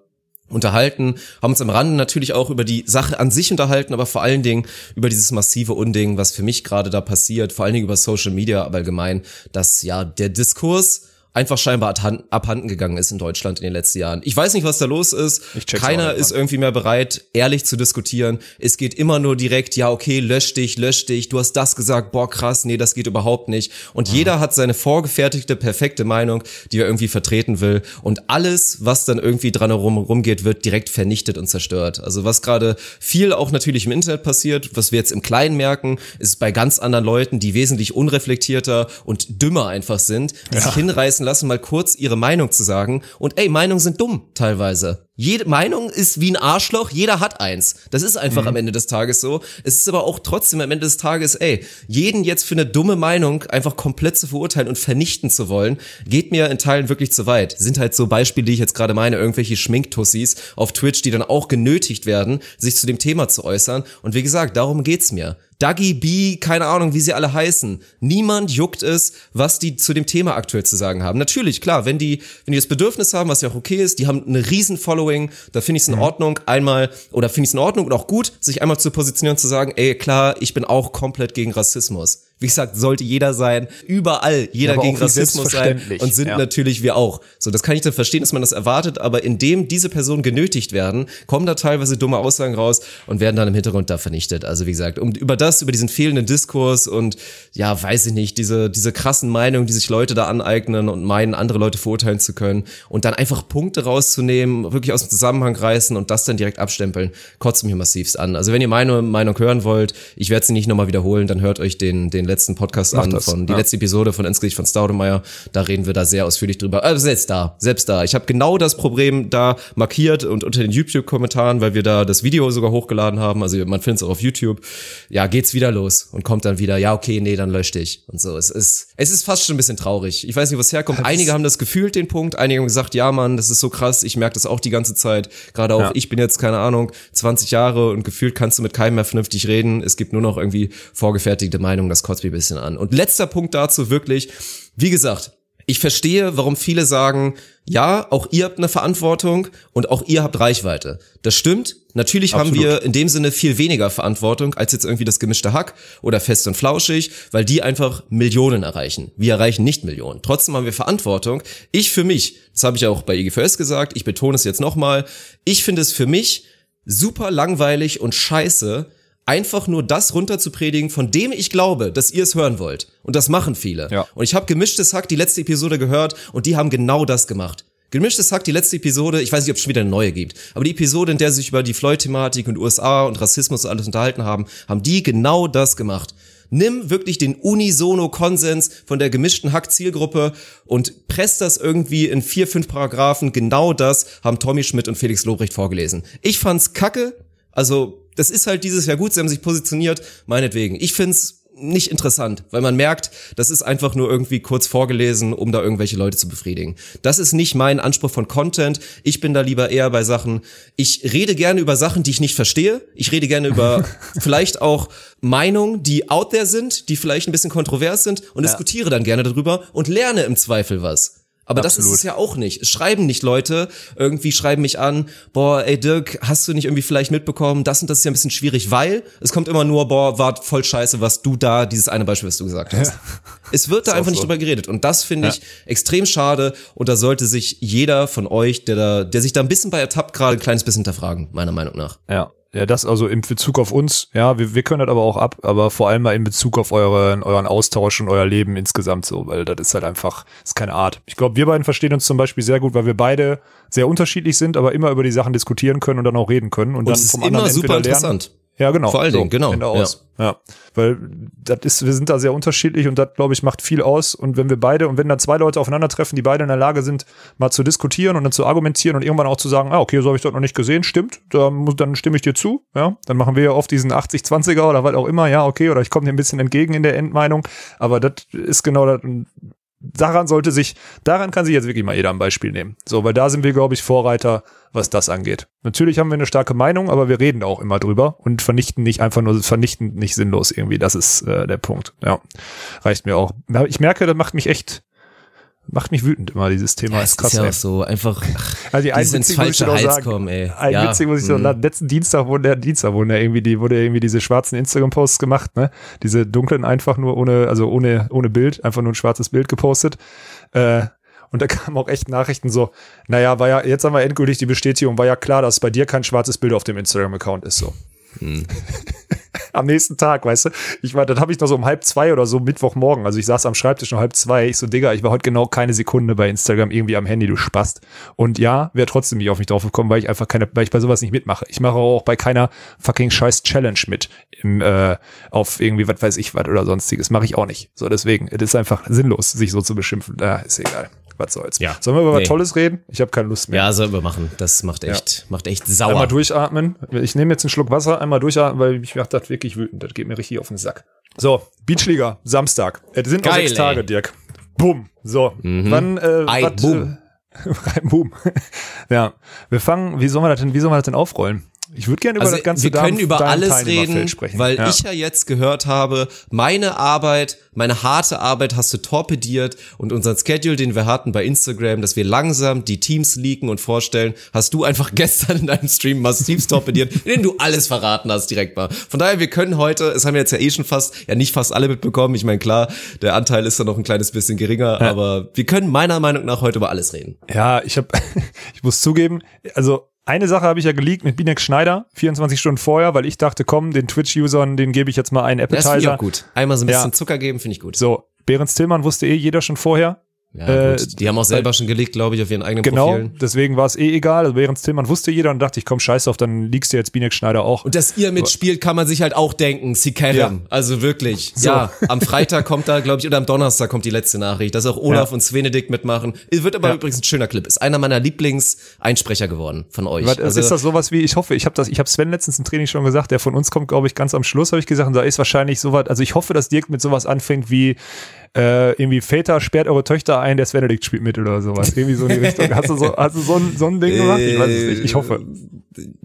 A: unterhalten, haben uns am Rande natürlich auch über die Sache an sich unterhalten, aber vor allen Dingen über dieses massive Unding, was für mich gerade da passiert, vor allen Dingen über Social Media, aber allgemein, dass ja der Diskurs einfach scheinbar abhanden gegangen ist in Deutschland in den letzten Jahren. Ich weiß nicht, was da los ist. Keiner ist irgendwie mehr bereit, ehrlich zu diskutieren. Es geht immer nur direkt, ja, okay, lösch dich, lösch dich, du hast das gesagt, boah, krass, nee, das geht überhaupt nicht. Und mhm. jeder hat seine vorgefertigte, perfekte Meinung, die er irgendwie vertreten will. Und alles, was dann irgendwie dran herum rumgeht, wird direkt vernichtet und zerstört. Also was gerade viel auch natürlich im Internet passiert, was wir jetzt im Kleinen merken, ist bei ganz anderen Leuten, die wesentlich unreflektierter und dümmer einfach sind, die ja. sich hinreißen lassen, mal kurz ihre Meinung zu sagen. Und ey, Meinungen sind dumm teilweise. Jede Meinung ist wie ein Arschloch, jeder hat eins. Das ist einfach mhm. am Ende des Tages so. Es ist aber auch trotzdem am Ende des Tages, ey, jeden jetzt für eine dumme Meinung einfach komplett zu verurteilen und vernichten zu wollen, geht mir in Teilen wirklich zu weit. Sind halt so Beispiele, die ich jetzt gerade meine, irgendwelche Schminktussis auf Twitch, die dann auch genötigt werden, sich zu dem Thema zu äußern. Und wie gesagt, darum geht's mir. Dagi B, keine Ahnung, wie sie alle heißen. Niemand juckt es, was die zu dem Thema aktuell zu sagen haben. Natürlich, klar, wenn die, wenn die das Bedürfnis haben, was ja auch okay ist, die haben eine riesen Following, da finde ich es in mhm. Ordnung, einmal, oder finde ich es in Ordnung und auch gut, sich einmal zu positionieren und zu sagen, ey, klar, ich bin auch komplett gegen Rassismus. Wie gesagt, sollte jeder sein, überall jeder ja, gegen Rassismus sein und sind ja. natürlich wir auch. So, das kann ich dann verstehen, dass man das erwartet, aber indem diese Personen genötigt werden, kommen da teilweise dumme Aussagen raus und werden dann im Hintergrund da vernichtet. Also wie gesagt, um über das, über diesen fehlenden Diskurs und ja, weiß ich nicht, diese diese krassen Meinungen, die sich Leute da aneignen und meinen, andere Leute verurteilen zu können und dann einfach Punkte rauszunehmen, wirklich aus dem Zusammenhang reißen und das dann direkt abstempeln, kotzt mich massivst an. Also wenn ihr meine Meinung hören wollt, ich werde sie nicht nochmal wiederholen, dann hört euch den den letzten Podcast Mach an, das, von die ja. letzte Episode von Ins von Staudemeyer. Da reden wir da sehr ausführlich drüber. Also selbst da, selbst da. Ich habe genau das Problem da markiert und unter den YouTube-Kommentaren, weil wir da das Video sogar hochgeladen haben. Also man findet es auch auf YouTube. Ja, geht's wieder los und kommt dann wieder, ja, okay, nee, dann lösch dich. Und so. Es ist, es ist fast schon ein bisschen traurig. Ich weiß nicht, was herkommt. Das einige haben das gefühlt, den Punkt. Einige haben gesagt, ja, Mann, das ist so krass. Ich merke das auch die ganze Zeit. Gerade auch, ja. ich bin jetzt, keine Ahnung, 20 Jahre und gefühlt kannst du mit keinem mehr vernünftig reden. Es gibt nur noch irgendwie vorgefertigte Meinungen. Das kotzt mich ein bisschen an. Und letzter Punkt dazu wirklich, wie gesagt, ich verstehe, warum viele sagen, ja, auch ihr habt eine Verantwortung und auch ihr habt Reichweite. Das stimmt. Natürlich Absolut. haben wir in dem Sinne viel weniger Verantwortung als jetzt irgendwie das gemischte Hack oder fest und flauschig, weil die einfach Millionen erreichen. Wir erreichen nicht Millionen. Trotzdem haben wir Verantwortung. Ich für mich, das habe ich auch bei EGVS gesagt, ich betone es jetzt nochmal, ich finde es für mich super langweilig und scheiße, einfach nur das runterzupredigen, von dem ich glaube, dass ihr es hören wollt. Und das machen viele. Ja. Und ich habe gemischtes Hack die letzte Episode gehört und die haben genau das gemacht. Gemischtes Hack, die letzte Episode, ich weiß nicht, ob es schon wieder eine neue gibt, aber die Episode, in der sie sich über die Floyd-Thematik und USA und Rassismus und alles unterhalten haben, haben die genau das gemacht. Nimm wirklich den Unisono-Konsens von der gemischten Hack-Zielgruppe und presst das irgendwie in vier, fünf Paragraphen. Genau das haben Tommy Schmidt und Felix Lobrecht vorgelesen. Ich fand's kacke, also das ist halt dieses Jahr gut, sie haben sich positioniert, meinetwegen. Ich find's nicht interessant, weil man merkt, das ist einfach nur irgendwie kurz vorgelesen, um da irgendwelche Leute zu befriedigen. Das ist nicht mein Anspruch von Content. Ich bin da lieber eher bei Sachen, ich rede gerne über Sachen, die ich nicht verstehe. Ich rede gerne über vielleicht auch Meinungen, die out there sind, die vielleicht ein bisschen kontrovers sind und ja. diskutiere dann gerne darüber und lerne im Zweifel was. Aber Absolut. das ist es ja auch nicht. Es schreiben nicht Leute, irgendwie schreiben mich an, boah, ey Dirk, hast du nicht irgendwie vielleicht mitbekommen, das und das ist ja ein bisschen schwierig, weil es kommt immer nur, boah, war voll scheiße, was du da, dieses eine Beispiel, was du gesagt hast. Ja. Es wird da einfach nicht so. drüber geredet und das finde ja. ich extrem schade und da sollte sich jeder von euch, der da, der sich da ein bisschen bei ertappt, gerade ein kleines bisschen hinterfragen, meiner Meinung nach.
B: Ja, ja, das also in Bezug auf uns, ja, wir, wir können das aber auch ab, aber vor allem mal in Bezug auf euren, euren Austausch und euer Leben insgesamt so, weil das ist halt einfach, ist keine Art. Ich glaube, wir beiden verstehen uns zum Beispiel sehr gut, weil wir beide sehr unterschiedlich sind, aber immer über die Sachen diskutieren können und dann auch reden können und, und dann
A: vom anderen super interessant.
B: Ja, genau.
A: Vor allen Dingen, so, genau.
B: Ja. ja. Weil das ist, wir sind da sehr unterschiedlich und das, glaube ich, macht viel aus. Und wenn wir beide, und wenn da zwei Leute aufeinandertreffen, die beide in der Lage sind, mal zu diskutieren und dann zu argumentieren und irgendwann auch zu sagen, ah, okay, so habe ich das noch nicht gesehen, stimmt, da muss, dann stimme ich dir zu, ja. Dann machen wir ja oft diesen 80-20er oder was auch immer, ja, okay, oder ich komme dir ein bisschen entgegen in der Endmeinung. Aber das ist genau das, daran sollte sich, daran kann sich jetzt wirklich mal jeder ein Beispiel nehmen. So, weil da sind wir, glaube ich, Vorreiter, was das angeht. Natürlich haben wir eine starke Meinung, aber wir reden auch immer drüber und vernichten nicht einfach nur, vernichten nicht sinnlos irgendwie. Das ist äh, der Punkt. Ja, reicht mir auch. Ich merke, das macht mich echt Macht mich wütend immer, dieses Thema.
A: Ja,
B: ist krass,
A: ist ja auch so einfach ach,
B: Also die
A: dieses ins
B: witzig, muss ich
A: falsche Hals
B: sagen.
A: kommen, ey.
B: Ein
A: ja.
B: witzig muss ich so,
A: mhm.
B: letzten Dienstag wurde der Dienstag wurden ja irgendwie die, wurde irgendwie diese schwarzen Instagram-Posts gemacht, ne? Diese dunklen einfach nur ohne, also ohne, ohne Bild, einfach nur ein schwarzes Bild gepostet. Äh, und da kamen auch echt Nachrichten so, naja, war ja, jetzt haben wir endgültig die Bestätigung, war ja klar, dass bei dir kein schwarzes Bild auf dem Instagram-Account ist, so.
A: Hm.
B: am nächsten Tag, weißt du? Ich war, dann habe ich noch so um halb zwei oder so Mittwochmorgen, also ich saß am Schreibtisch um halb zwei, ich so, Digga, ich war heute genau keine Sekunde bei Instagram irgendwie am Handy, du Spast. Und ja, wäre trotzdem nicht auf mich drauf gekommen, weil ich einfach keine, weil ich bei sowas nicht mitmache. Ich mache auch bei keiner fucking scheiß Challenge mit, im, äh, auf irgendwie, was weiß ich was oder sonstiges, mache ich auch nicht. So, deswegen, es ist einfach sinnlos, sich so zu beschimpfen. Ja, ist egal. Was soll's.
A: Ja.
B: Sollen wir über
A: Nee.
B: was Tolles reden? Ich habe keine Lust mehr.
A: Ja, sollen wir machen. Das macht echt, macht echt sauer.
B: Einmal durchatmen. Ich nehme jetzt einen Schluck Wasser, einmal durchatmen, weil mich macht das wirklich wütend. Das geht mir richtig auf den Sack. So, Beachliga, Samstag. Es sind noch
A: Geil,
B: sechs Tage,
A: ey.
B: Dirk. Boom. So, wann, äh,
A: Ei,
B: wat,
A: boom.
B: Äh, boom. ja, wir fangen, wie soll man das denn, wie soll man das denn aufrollen? Ich würde gerne über
A: Also
B: das ganze
A: wir können
B: Darm-
A: über alles reden,
B: sprechen.
A: weil
B: ja.
A: ich ja jetzt gehört habe, meine Arbeit, meine harte Arbeit hast du torpediert und unseren Schedule, den wir hatten bei Instagram, dass wir langsam die Teams leaken und vorstellen, hast du einfach gestern in deinem Stream massiv torpediert, in dem du alles verraten hast direkt mal. Von daher, wir können heute, es haben wir jetzt ja eh schon fast, ja nicht fast alle mitbekommen, ich meine klar, der Anteil ist da noch ein kleines bisschen geringer, aber wir können meiner Meinung nach heute über alles reden.
B: Ja, ich habe, ich muss zugeben, also eine Sache habe ich ja geleakt mit Binek Schneider, 24 Stunden vorher, weil ich dachte, komm, den Twitch-Usern, den gebe ich jetzt mal einen
A: Das finde ich
B: Appetizer.
A: auch gut. Einmal so ein bisschen
B: Ja.
A: Zucker geben, finde ich gut.
B: So, Behrens Tillmann wusste eh jeder schon vorher.
A: Ja,
B: Äh,
A: gut. Die haben auch selber schon gelegt, glaube ich, auf ihren eigenen
B: Genau,
A: Profilen.
B: deswegen war es eh egal. Also Behrens Tillmann wusste jeder und dachte ich, komm, scheiß auf, dann liegst du jetzt Binek Schneider auch.
A: Und dass ihr mitspielt, kann man sich halt auch denken. Sikerem.
B: Ja.
A: Also wirklich.
B: So.
A: Ja, am Freitag kommt da, glaube ich, oder am Donnerstag kommt die letzte Nachricht, dass auch Olaf
B: Ja.
A: und Svenedikt mitmachen. Es wird aber
B: Ja.
A: übrigens ein schöner Clip. Ist einer meiner Lieblingseinsprecher geworden von euch.
B: Was,
A: also,
B: ist das sowas wie, ich hoffe, ich habe das, ich habe Sven letztens im Training schon gesagt, der von uns kommt, glaube ich, ganz am Schluss, habe ich gesagt, und da ist wahrscheinlich sowas, also ich hoffe, dass Dirk mit sowas anfängt wie äh, irgendwie Väter sperrt eure Töchter ein, der Svenedikt spielt mit oder sowas. Irgendwie so in die Richtung. Hast du so, hast du so ein, so ein Ding gemacht? Ich weiß es nicht. Ich hoffe.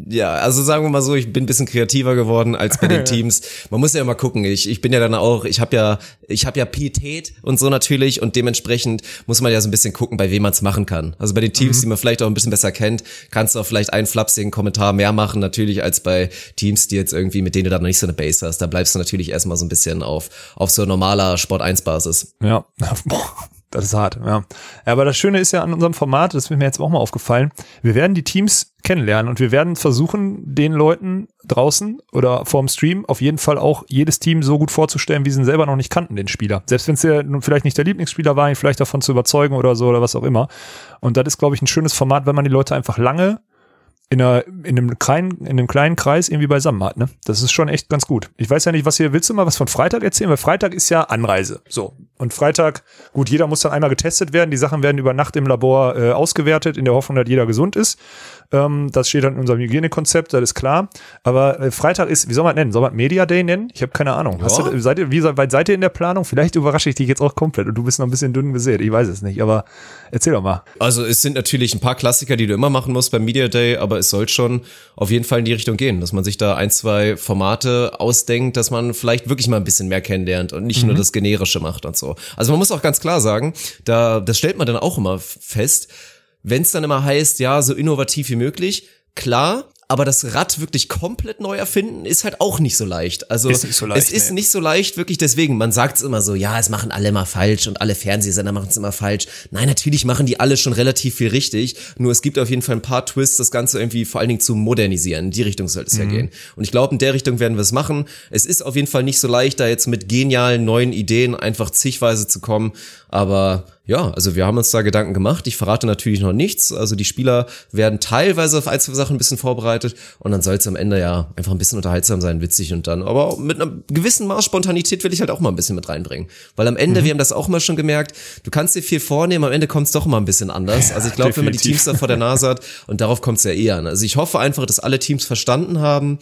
A: Ja, also sagen wir mal so, ich bin ein bisschen kreativer geworden als bei den Teams. Man muss ja immer gucken. Ich, ich bin ja dann auch, ich habe ja, ich habe ja Pietät und so natürlich und dementsprechend muss man ja so ein bisschen gucken, bei wem man es machen kann. Also bei den Teams, die man vielleicht auch ein bisschen besser kennt, kannst du auch vielleicht einen flapsigen Kommentar mehr machen natürlich als bei Teams, die jetzt irgendwie mit denen du dann noch nicht so eine Base hast. Da bleibst du natürlich erstmal so ein bisschen auf auf so normaler Sport 1 Basis.
B: Ja, das ist hart, ja. Aber das Schöne ist ja an unserem Format, das ist mir jetzt auch mal aufgefallen, wir werden die Teams kennenlernen und wir werden versuchen, den Leuten draußen oder vorm Stream auf jeden Fall auch jedes Team so gut vorzustellen, wie sie ihn selber noch nicht kannten, den Spieler. Selbst wenn es ja nun vielleicht nicht der Lieblingsspieler war, ihn vielleicht davon zu überzeugen oder so oder was auch immer. Und das ist, glaube ich, ein schönes Format, wenn man die Leute einfach lange in, einer, in, einem kleinen, in einem kleinen Kreis irgendwie beisammen hat. Ne? Das ist schon echt ganz gut. Ich weiß ja nicht, was hier, willst du mal was von Freitag erzählen? Weil Freitag ist ja Anreise. So. Und Freitag, gut, jeder muss dann einmal getestet werden. Die Sachen werden über Nacht im Labor äh, ausgewertet, in der Hoffnung, dass jeder gesund ist. Ähm, das steht dann in unserem Hygienekonzept, das ist klar. Aber äh, Freitag ist, wie soll man nennen? Soll man Media Day nennen? Ich habe keine Ahnung. Hast
A: Ja.
B: du, seid ihr, wie weit seid ihr in der Planung? Vielleicht überrasche ich dich jetzt auch komplett und du bist noch ein bisschen dünn gesät. Ich weiß es nicht, aber erzähl doch mal.
A: Also es sind natürlich ein paar Klassiker, die du immer machen musst beim Media Day, aber es soll schon auf jeden Fall in die Richtung gehen, dass man sich da ein, zwei Formate ausdenkt, dass man vielleicht wirklich mal ein bisschen mehr kennenlernt und nicht nur das Generische macht und so. Also man muss auch ganz klar sagen, da das stellt man dann auch immer fest, wenn es dann immer heißt, ja, so innovativ wie möglich, klar, aber das Rad wirklich komplett neu erfinden ist halt auch nicht so leicht. Also
B: Ist so leicht,
A: es ist
B: nee.
A: nicht so leicht, wirklich deswegen. Man sagt es immer so, ja, es machen alle mal falsch und alle Fernsehsender machen es immer falsch. Nein, natürlich machen die alle schon relativ viel richtig. Nur es gibt auf jeden Fall ein paar Twists, das Ganze irgendwie vor allen Dingen zu modernisieren. In die Richtung soll es ja gehen. Und ich glaube, in der Richtung werden wir es machen. Es ist auf jeden Fall nicht so leicht, da jetzt mit genialen neuen Ideen einfach zigweise zu kommen. Aber ja, also wir haben uns da Gedanken gemacht. Ich verrate natürlich noch nichts. Also die Spieler werden teilweise auf ein, zwei Sachen ein bisschen vorbereitet und dann soll es am Ende ja einfach ein bisschen unterhaltsam sein, witzig und dann, aber mit einem gewissen Maß Spontanität will ich halt auch mal ein bisschen mit reinbringen. Weil am Ende, wir haben das auch mal schon gemerkt, du kannst dir viel vornehmen, am Ende kommt es doch mal ein bisschen anders. Also ich glaube, wenn man die. Teams da vor der Nase hat und darauf kommt es ja eher an. Also ich hoffe einfach, dass alle Teams verstanden haben,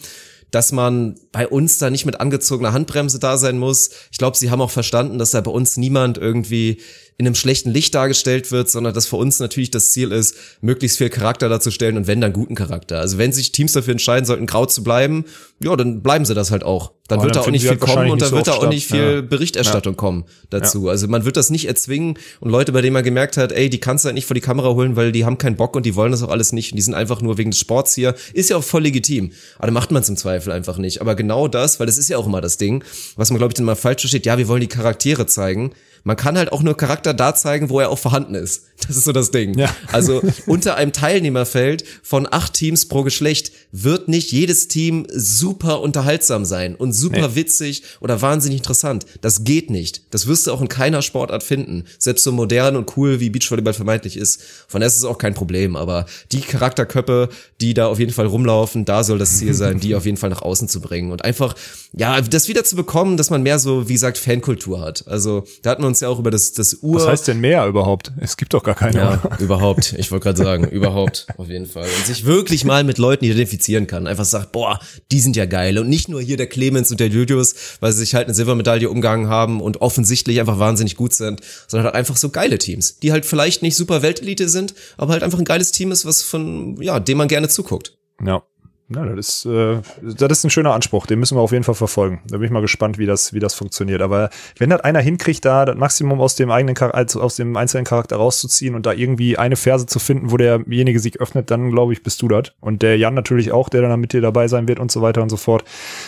A: dass man bei uns da nicht mit angezogener Handbremse da sein muss. Ich glaube, sie haben auch verstanden, dass da bei uns niemand irgendwie in einem schlechten Licht dargestellt wird, sondern dass für uns natürlich das Ziel ist, möglichst viel Charakter darzustellen und wenn dann guten Charakter. Also wenn sich Teams dafür entscheiden sollten, grau zu bleiben, ja, dann bleiben sie das halt auch. Dann
B: Aber
A: wird
B: dann
A: da auch nicht viel
B: halt
A: kommen und dann
B: nicht
A: wird
B: so
A: da auch nicht viel
B: Ja.
A: Berichterstattung kommen dazu. Also man wird das nicht erzwingen und Leute, bei denen man gemerkt hat, ey, die kannst du halt nicht vor die Kamera holen, weil die haben keinen Bock und die wollen das auch alles nicht und die sind einfach nur wegen des Sports hier. Ist ja auch voll legitim. Aber dann macht man es im Zweifel einfach nicht. Aber genau das, weil das ist ja auch immer das Ding, was man glaube ich dann mal falsch versteht. Ja, wir wollen die Charaktere zeigen. Man kann halt auch nur Charakter da zeigen, wo er auch vorhanden ist. Das ist so das Ding.
B: Ja.
A: Also unter einem Teilnehmerfeld von acht Teams pro Geschlecht wird nicht jedes Team super unterhaltsam sein und super witzig oder wahnsinnig interessant. Das geht nicht. Das wirst du auch in keiner Sportart finden. Selbst so modern und cool wie Beachvolleyball vermeintlich ist. Von daher ist es auch kein Problem. Aber die Charakterköppe, die da auf jeden Fall rumlaufen, da soll das Ziel sein, die auf jeden Fall nach außen zu bringen. Und einfach, ja, das wieder zu bekommen, dass man mehr so, wie gesagt, Fankultur hat. Also da hatten wir uns ja auch über das, das Ur...
B: Was heißt denn mehr überhaupt? Es gibt doch gar keine.
A: Ja,
B: oder?
A: überhaupt. Ich wollte gerade sagen, überhaupt, auf jeden Fall. Und sich wirklich mal mit Leuten identifizieren kann. Einfach sagt, boah, die sind ja geil. Und nicht nur hier der Clemens und der Julius, weil sie sich halt eine Silbermedaille umgangen haben und offensichtlich einfach wahnsinnig gut sind, sondern halt einfach so geile Teams, die halt vielleicht nicht super Weltelite sind, aber halt einfach ein geiles Team ist, was von, ja, dem man gerne zuguckt.
B: Ja. Ja, das ist, äh, das ist ein schöner Anspruch, den müssen wir auf jeden Fall verfolgen. Da bin ich mal gespannt, wie das, wie das funktioniert. Aber wenn das einer hinkriegt, da das Maximum aus dem eigenen also aus dem einzelnen Charakter rauszuziehen und da irgendwie eine Ferse zu finden, wo derjenige sich öffnet, dann glaube ich, bist du das. Und der Jan natürlich auch, der dann mit dir dabei sein wird und so weiter und so fort.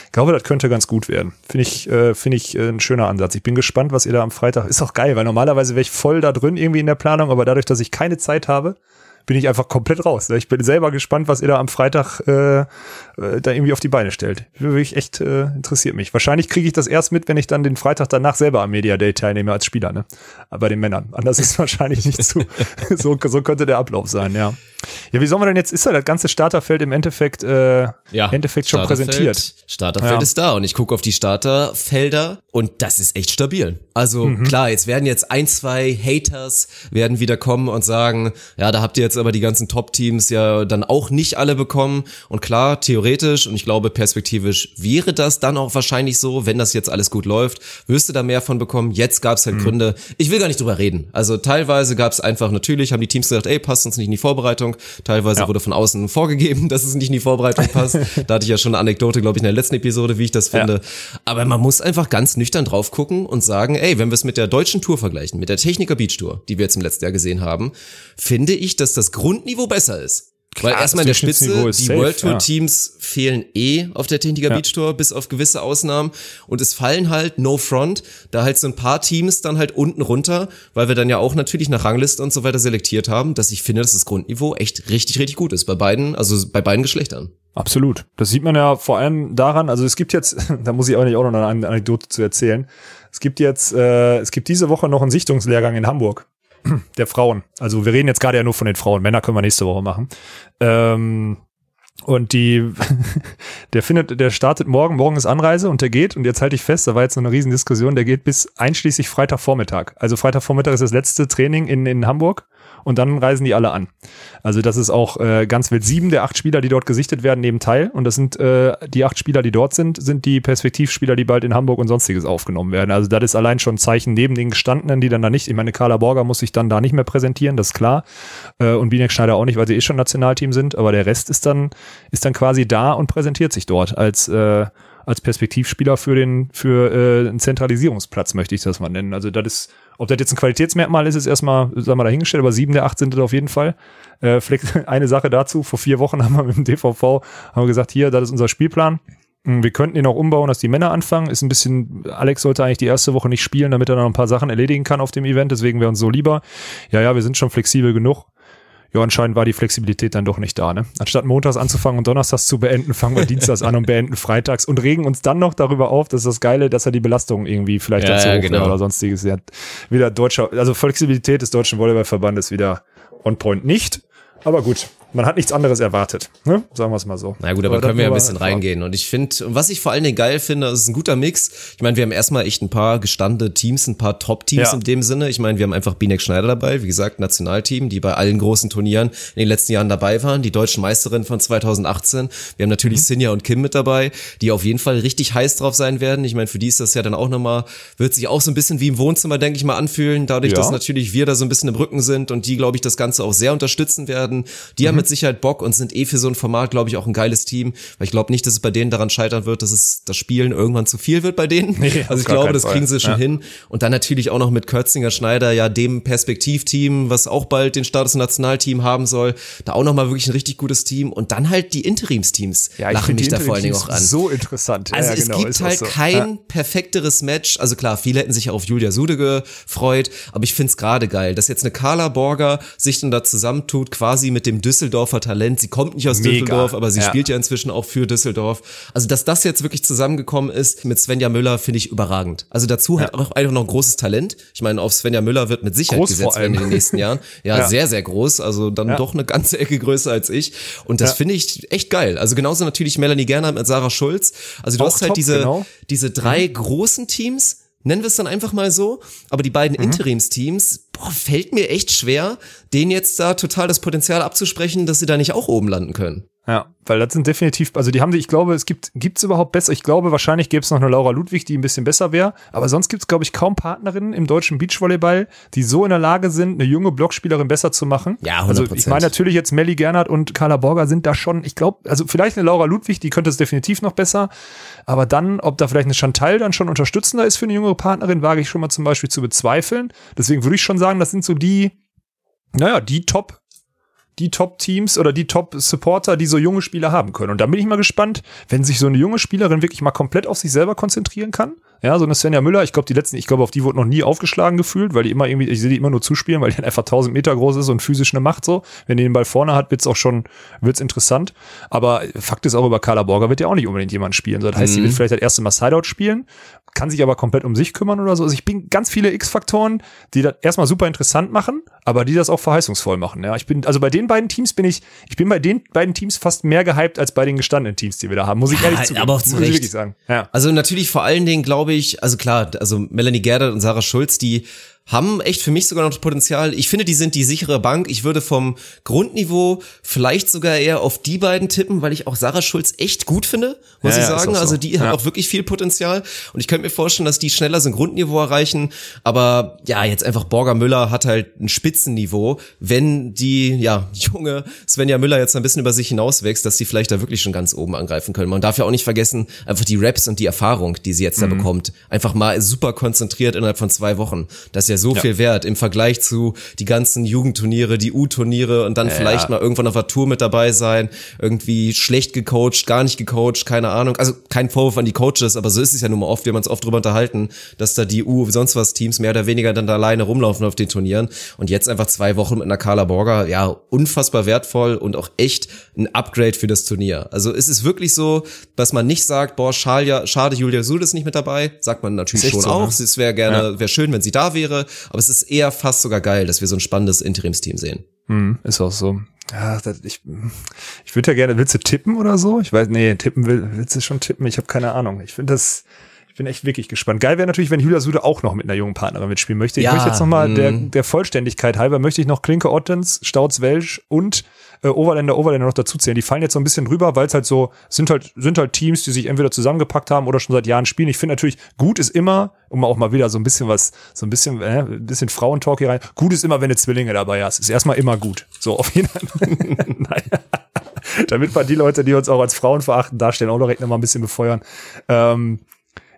B: Ich glaube, das könnte ganz gut werden. Finde ich, äh, finde ich äh, ein schöner Ansatz. Ich bin gespannt, was ihr da am Freitag. Ist auch geil, weil normalerweise wäre ich voll da drin irgendwie in der Planung, aber dadurch, dass ich keine Zeit habe, bin ich einfach komplett raus. Ich bin selber gespannt, was ihr da am Freitag äh, äh, da irgendwie auf die Beine stellt. Wirklich echt äh, interessiert mich. Wahrscheinlich kriege ich das erst mit, wenn ich dann den Freitag danach selber am Media Day teilnehme als Spieler, ne? Bei den Männern. Anders ist wahrscheinlich nicht zu. so, so könnte der Ablauf sein, ja. Ja, wie soll man denn jetzt, ist ja das ganze Starterfeld im Endeffekt, äh, im Endeffekt schon präsentiert?
A: Starterfeld
B: Ja.
A: ist da und ich gucke auf die Starterfelder und das ist echt stabil. Also
B: Mhm.
A: klar, jetzt werden jetzt ein, zwei Haters werden wieder kommen und sagen, ja, da habt ihr jetzt aber die ganzen Top-Teams ja dann auch nicht alle bekommen. Und klar, theoretisch und ich glaube perspektivisch wäre das dann auch wahrscheinlich so, wenn das jetzt alles gut läuft, wirst du da mehr von bekommen. Jetzt gab es
B: Mhm.
A: halt Gründe. Ich will gar nicht drüber reden. Also teilweise gab es einfach natürlich, haben die Teams gesagt, ey, passt uns nicht in die Vorbereitung. Teilweise
B: Ja.
A: wurde von außen vorgegeben, dass es nicht in die Vorbereitung passt. da hatte ich ja schon eine Anekdote, glaube ich, in der letzten Episode, wie ich das finde. Aber man muss einfach ganz nüchtern drauf gucken und sagen, ey, wenn wir es mit der deutschen Tour vergleichen, mit der Techniker Beach Tour, die wir jetzt im letzten Jahr gesehen haben, finde ich, dass das Grundniveau besser ist. Weil
B: Klar,
A: erstmal in der
B: das
A: Spitze,
B: ist
A: die
B: safe,
A: World Tour
B: ja.
A: Teams fehlen eh auf der Techniker
B: Ja.
A: Beach Tour, bis auf gewisse Ausnahmen. Und es fallen halt No Front, da halt so ein paar Teams dann halt unten runter, weil wir dann ja auch natürlich nach Rangliste und so weiter selektiert haben, dass ich finde, dass das Grundniveau echt richtig, richtig gut ist. Bei beiden, also bei beiden Geschlechtern.
B: Absolut. Das sieht man ja vor allem daran, also es gibt jetzt, da muss ich auch nicht auch noch eine Anekdote zu erzählen. Es gibt jetzt, äh, es gibt diese Woche noch einen Sichtungslehrgang in Hamburg der Frauen. Also wir reden jetzt gerade ja nur von den Frauen. Männer können wir nächste Woche machen. Ähm, und die, der findet, der startet morgen, morgen ist Anreise und der geht, und jetzt halte ich fest, da war jetzt so eine riesen Diskussion, der geht bis einschließlich Freitagvormittag. Also Freitagvormittag ist das letzte Training in, in Hamburg und dann reisen die alle an. Also das ist auch äh, ganz wild. Sieben der acht Spieler, die dort gesichtet werden, nehmen teil. Und das sind äh, die acht Spieler, die dort sind, sind die Perspektivspieler, die bald in Hamburg und sonstiges aufgenommen werden. Also das ist allein schon ein Zeichen neben den Gestandenen, die dann da nicht, ich meine, Carla Borger muss sich dann da nicht mehr präsentieren, das ist klar. Äh, und Binek Schneider auch nicht, weil sie eh schon Nationalteam sind. Aber der Rest ist dann, ist dann quasi da und präsentiert sich dort als äh, als Perspektivspieler für den für äh, einen Zentralisierungsplatz möchte ich das mal nennen. Also das ist, ob das jetzt ein Qualitätsmerkmal ist, ist erstmal, sagen wir dahingestellt, aber sieben der acht sind das auf jeden Fall. Äh, vielleicht eine Sache dazu, vor vier Wochen haben wir mit dem DVV haben wir gesagt, hier, das ist unser Spielplan. Mm, Wir könnten ihn auch umbauen, dass die Männer anfangen. Ist ein bisschen, Alex sollte eigentlich die erste Woche nicht spielen, damit er noch ein paar Sachen erledigen kann auf dem Event. Deswegen wäre uns so lieber. Ja, ja, wir sind schon flexibel genug. Ja, anscheinend war die Flexibilität dann doch nicht da, ne? Anstatt montags anzufangen und donnerstags zu beenden, fangen wir dienstags an und beenden freitags und regen uns dann noch darüber auf, dass das Geile, dass er die Belastung irgendwie vielleicht
A: Ja,
B: dazu
A: ja, genau.
B: oder sonstiges. Ja, wieder deutscher, also Flexibilität des Deutschen Volleyballverbandes wieder on point nicht. Aber gut, man hat nichts anderes erwartet, ne? sagen wir es mal so.
A: Na gut, aber, können wir ja ein bisschen reingehen. Und ich finde, was ich vor allen Dingen geil finde, ist ein guter Mix. Ich meine, wir haben erstmal echt ein paar gestandene Teams, ein paar Top-Teams
B: Ja.
A: in dem Sinne. Ich meine, wir haben einfach Binek Schneider dabei, wie gesagt, Nationalteam, die bei allen großen Turnieren in den letzten Jahren dabei waren, die deutschen Meisterin von 2018. Wir haben natürlich Sinja und Kim mit dabei, die auf jeden Fall richtig heiß drauf sein werden. Ich meine, für die ist das ja dann auch nochmal, wird sich auch so ein bisschen wie im Wohnzimmer, denke ich mal, anfühlen, dadurch,
B: Ja.
A: dass natürlich wir da so ein bisschen im Rücken sind und die, glaube ich, das Ganze auch sehr unterstützen werden. Die haben mit Sicherheit Bock und sind eh für so ein Format, glaube ich, auch ein geiles Team, weil ich glaube nicht, dass es bei denen daran scheitern wird, dass es das Spielen irgendwann zu viel wird bei denen.
B: Nee,
A: also ich glaube, das
B: Fall.
A: kriegen sie schon
B: Ja.
A: hin. Und dann natürlich auch noch mit Kürzinger Schneider, ja, dem Perspektivteam, was auch bald den Status Nationalteam haben soll. Da auch nochmal wirklich ein richtig gutes Team. Und dann halt die Interimsteams
B: Ja, ich
A: lachen
B: finde
A: mich da vor allen Dingen auch an.
B: so interessant.
A: Also
B: ja,
A: es
B: genau,
A: gibt halt
B: so.
A: kein perfekteres Match. Also klar, viele hätten sich auf Julia Sude gefreut, aber ich find's gerade geil, dass jetzt eine Carla Borger sich dann da zusammentut, quasi mit dem Düsseldorfer Talent. Sie kommt nicht aus
B: Mega.
A: Düsseldorf, aber sie
B: Ja.
A: spielt ja inzwischen auch für Düsseldorf. Also dass das jetzt wirklich zusammengekommen ist mit Svenja Müller, finde ich überragend. Also dazu halt auch einfach noch ein großes Talent. Ich meine, auf Svenja Müller wird mit Sicherheit
B: Groß
A: gesetzt werden in den nächsten Jahren. Ja,
B: Ja.
A: sehr, sehr groß. Also dann
B: Ja.
A: doch eine ganze Ecke größer als ich. Und das
B: Ja.
A: finde ich echt geil. Also genauso natürlich Melanie Gernert mit Sarah Schulz. Also du
B: Auch
A: hast halt
B: top,
A: diese,
B: genau.
A: diese drei großen Teams, nennen wir es dann einfach mal so, aber die beiden Interimsteams, boah, fällt mir echt schwer, denen jetzt da total das Potenzial abzusprechen, dass sie da nicht auch oben landen können.
B: Ja, weil das sind definitiv, also die haben sich, ich glaube, es gibt, gibt's überhaupt besser? Ich glaube, wahrscheinlich gäbe es noch eine Laura Ludwig, die ein bisschen besser wäre, aber sonst gibt's glaube ich, kaum Partnerinnen im deutschen Beachvolleyball, die so in der Lage sind, eine junge Blockspielerin besser zu machen.
A: Ja,
B: Also
A: 100%.
B: ich meine natürlich jetzt Melly Gernert und Carla Borger sind da schon, ich glaube, also vielleicht eine Laura Ludwig, die könnte es definitiv noch besser, aber dann, ob da vielleicht eine Chantal dann schon unterstützender ist für eine jüngere Partnerin, wage ich schon mal zum Beispiel zu bezweifeln. Deswegen würde ich schon sagen, das sind so die, naja, die Top die Top-Teams oder die Top-Supporter, die so junge Spieler haben können. Und da bin ich mal gespannt, wenn sich so eine junge Spielerin wirklich mal komplett auf sich selber konzentrieren kann. Ja, so eine Svenja Müller, ich glaube, die letzten, ich glaube, auf die wurde noch nie aufgeschlagen gefühlt, weil die immer irgendwie, ich sehe die immer nur zuspielen, weil die einfach 1000 Meter groß ist und physisch eine Macht so. Wenn die den Ball vorne hat, wird's auch schon, wird's interessant. Aber Fakt ist auch, über Carla Borger wird ja auch nicht unbedingt jemand spielen. So, das heißt, sie wird vielleicht das erste Mal Sideout spielen, kann sich aber komplett um sich kümmern oder so. Also ich bin ganz viele X-Faktoren, die das erstmal super interessant machen, aber die das auch verheißungsvoll machen. Ja, ich bin, also bei den beiden Teams bin ich, ich bin bei den beiden Teams fast mehr gehypt als bei den gestandenen Teams, die wir da haben. Muss ich
A: Ja,
B: ehrlich zugeben.
A: aber auch zu
B: Muss ich wirklich sagen. Ja.
A: Also natürlich vor allen Dingen glaube ich, also klar, also Melanie Gerdert und Sarah Schulz, die haben echt für mich sogar noch das Potenzial. Ich finde, die sind die sichere Bank. Ich würde vom Grundniveau vielleicht sogar eher auf die beiden tippen, weil ich auch Sarah Schulz echt gut finde, muss
B: Ja,
A: ich
B: ja,
A: sagen.
B: so.
A: Also die
B: Ja.
A: hat auch wirklich viel Potenzial. Und ich könnte mir vorstellen, dass die schneller so ein Grundniveau erreichen. Aber ja, jetzt einfach Borger Müller hat halt ein Spitzenniveau. Wenn die, ja, junge Svenja Müller jetzt ein bisschen über sich hinauswächst, dass sie vielleicht da wirklich schon ganz oben angreifen können. Man darf ja auch nicht vergessen, einfach die Raps und die Erfahrung, die sie jetzt da
B: Mhm.
A: bekommt. Einfach mal super konzentriert innerhalb von zwei Wochen. Das ist ja so viel wert im Vergleich zu die ganzen Jugendturniere, die U-Turniere und dann vielleicht mal irgendwann auf der Tour mit dabei sein. Irgendwie schlecht gecoacht, gar nicht gecoacht, keine Ahnung. Also kein Vorwurf an die Coaches, aber so ist es ja nun mal oft. Wir haben uns oft drüber unterhalten, dass da die U, sonst was Teams mehr oder weniger dann da alleine rumlaufen auf den Turnieren. Und jetzt einfach zwei Wochen mit einer Carla Borger, ja, unfassbar wertvoll und auch echt ein Upgrade für das Turnier. Also es ist wirklich so, dass man nicht sagt, boah, schade, schade Julia Sud ist nicht mit dabei. Sagt man natürlich schon
B: so,
A: auch.
B: ne?
A: Es wäre gerne, wäre schön, wenn sie da wäre. Aber es ist eher fast sogar geil, dass wir so ein spannendes Interimsteam sehen.
B: Hm, ist auch so. Ja, das, ich ich würde ja gerne, willst du tippen oder so? Ich weiß, nee, tippen will, willst du schon tippen? Ich habe keine Ahnung. Ich finde das, ich bin echt wirklich gespannt. Geil wäre natürlich, wenn Julia Sude auch noch mit einer jungen Partnerin mitspielen möchte. Ich
A: Ja,
B: möchte jetzt nochmal, der, der Vollständigkeit halber, möchte ich noch Klinke Ottens, Stauz Welsch und äh, Overländer Overländer noch dazu zählen. Die fallen jetzt so ein bisschen drüber, weil es halt so, sind halt, sind halt Teams, die sich entweder zusammengepackt haben oder schon seit Jahren spielen. Ich finde natürlich, gut ist immer, um auch mal wieder so ein bisschen was, so ein bisschen, äh, ein bisschen Frauentalk hier rein. Gut ist immer, wenn du Zwillinge dabei hast. Ist erstmal immer gut. So, auf jeden Fall. naja. Damit wir die Leute, die uns auch als Frauen verachten, darstellen, auch direkt nochmal ein bisschen befeuern. Ähm,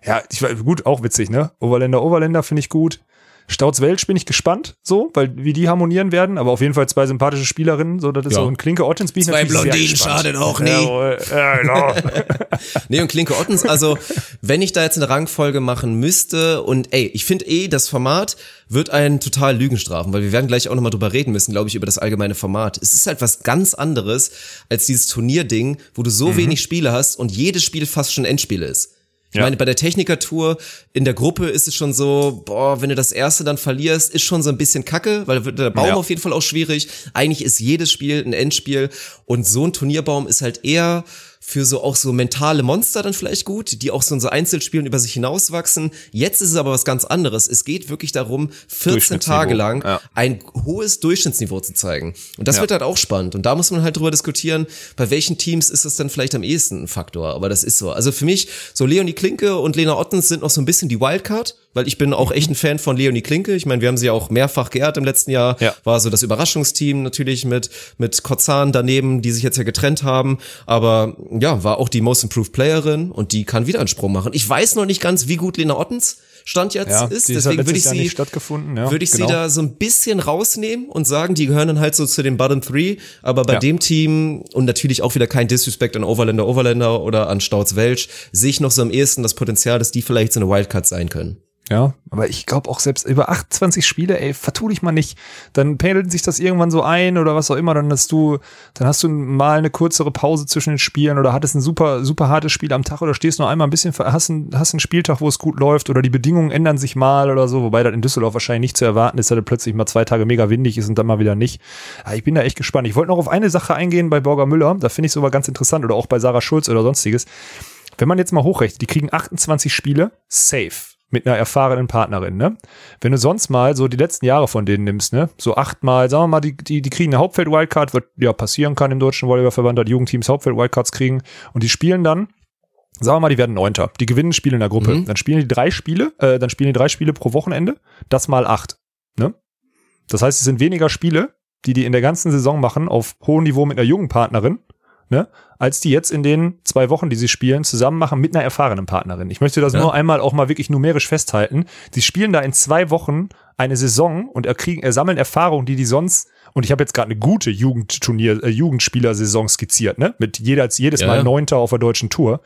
B: ja, ich war gut, auch witzig, ne? Overländer, Overländer finde ich gut. Stauz Welsch bin ich gespannt, so, weil wie die harmonieren werden, aber auf jeden Fall zwei sympathische Spielerinnen, so, das ist
A: Ja.
B: so ein Klinke Ottens bin ich
A: Zwei Blondinen schadet auch nie.
B: Jawohl, ja, genau.
A: Nee, und Klinke Ottens, also wenn ich da jetzt eine Rangfolge machen müsste und ey, ich finde eh, das Format wird einen total Lügen strafen, weil wir werden gleich auch nochmal drüber reden müssen, glaube ich, über das allgemeine Format. Es ist halt was ganz anderes als dieses Turnierding, wo du so wenig Spiele hast und jedes Spiel fast schon Endspiel ist. Ich meine, bei der Techniker-Tour in der Gruppe ist es schon so, boah, wenn du das erste dann verlierst, ist schon so ein bisschen kacke, weil der Baum
B: Ja.
A: auf jeden Fall auch schwierig. Eigentlich ist jedes Spiel ein Endspiel und so ein Turnierbaum ist halt eher für so auch so mentale Monster dann vielleicht gut, die auch so in so Einzelspielen über sich hinauswachsen. Jetzt ist es aber was ganz anderes. Es geht wirklich darum, 14
B: Durchschnittsniveau,
A: Tage lang
B: ja.
A: ein hohes Durchschnittsniveau zu zeigen. Und das
B: Ja.
A: wird halt auch spannend. Und da muss man halt drüber diskutieren, bei welchen Teams ist das dann vielleicht am ehesten ein Faktor. Aber das ist so. Also für mich, so Leonie Klinke und Lena Ottens sind noch so ein bisschen die Wildcard, weil ich bin auch echt ein Fan von Leonie Klinke. Ich meine, wir haben sie ja auch mehrfach geehrt im letzten Jahr.
B: Ja.
A: War so das Überraschungsteam natürlich mit, mit Kozan daneben, die sich jetzt ja getrennt haben. Aber ja, war auch die Most Improved Playerin und die kann wieder einen Sprung machen. Ich weiß noch nicht ganz, wie gut Lena Ottens Stand jetzt
B: Ja,
A: ist. Deswegen würde ich sie,
B: ja,
A: würde ich
B: genau.
A: sie da so ein bisschen rausnehmen und sagen, die gehören dann halt so zu den Bottom Three. Aber bei
B: Ja.
A: dem Team und natürlich auch wieder kein Disrespect an Overländer, Overländer oder an Stauz Welch, sehe ich noch so am ehesten das Potenzial, dass die vielleicht so eine Wildcard sein können.
B: Ja, aber ich glaube auch selbst über 28 Spiele, ey, vertu dich mal nicht. Dann pendelt sich das irgendwann so ein oder was auch immer, dann hast du, dann hast du mal eine kürzere Pause zwischen den Spielen oder hattest ein super, super hartes Spiel am Tag oder stehst nur einmal ein bisschen, hast einen, hast einen Spieltag, wo es gut läuft oder die Bedingungen ändern sich mal oder so, wobei das in Düsseldorf wahrscheinlich nicht zu erwarten ist, dass er plötzlich mal zwei Tage mega windig ist und dann mal wieder nicht. Aber ich bin da echt gespannt. Ich wollte noch auf eine Sache eingehen bei Borger Müller, da finde ich es aber ganz interessant oder auch bei Sarah Schulz oder sonstiges. Wenn man jetzt mal hochrechnet, die kriegen 28 Spiele safe mit einer erfahrenen Partnerin, ne? Wenn du sonst mal so die letzten Jahre von denen nimmst, ne? So achtmal, sagen wir mal, die, die, die kriegen eine Hauptfeld-Wildcard, was ja passieren kann im Deutschen Volleyballverband, dass Jugendteams Hauptfeld-Wildcards kriegen und die spielen dann, sagen wir mal, die werden Neunter. Die gewinnen ein Spiel in der Gruppe.
A: Mhm.
B: Dann spielen die drei Spiele, äh, dann spielen die drei Spiele pro Wochenende, das mal acht, ne? Das heißt, es sind weniger Spiele, die die in der ganzen Saison machen, auf hohem Niveau mit einer jungen Partnerin, ne, als die jetzt in den zwei Wochen, die sie spielen, zusammen machen mit einer erfahrenen Partnerin. Ich möchte das
A: Ja.
B: nur einmal auch mal wirklich numerisch festhalten. Sie spielen da in zwei Wochen eine Saison und erkriegen, ersammeln Erfahrungen, die die sonst und ich habe jetzt gerade eine gute Jugendturnier, äh, Jugendspielersaison skizziert, ne? Mit jeder, jedes
A: Ja,
B: Mal. Neunter auf der deutschen Tour.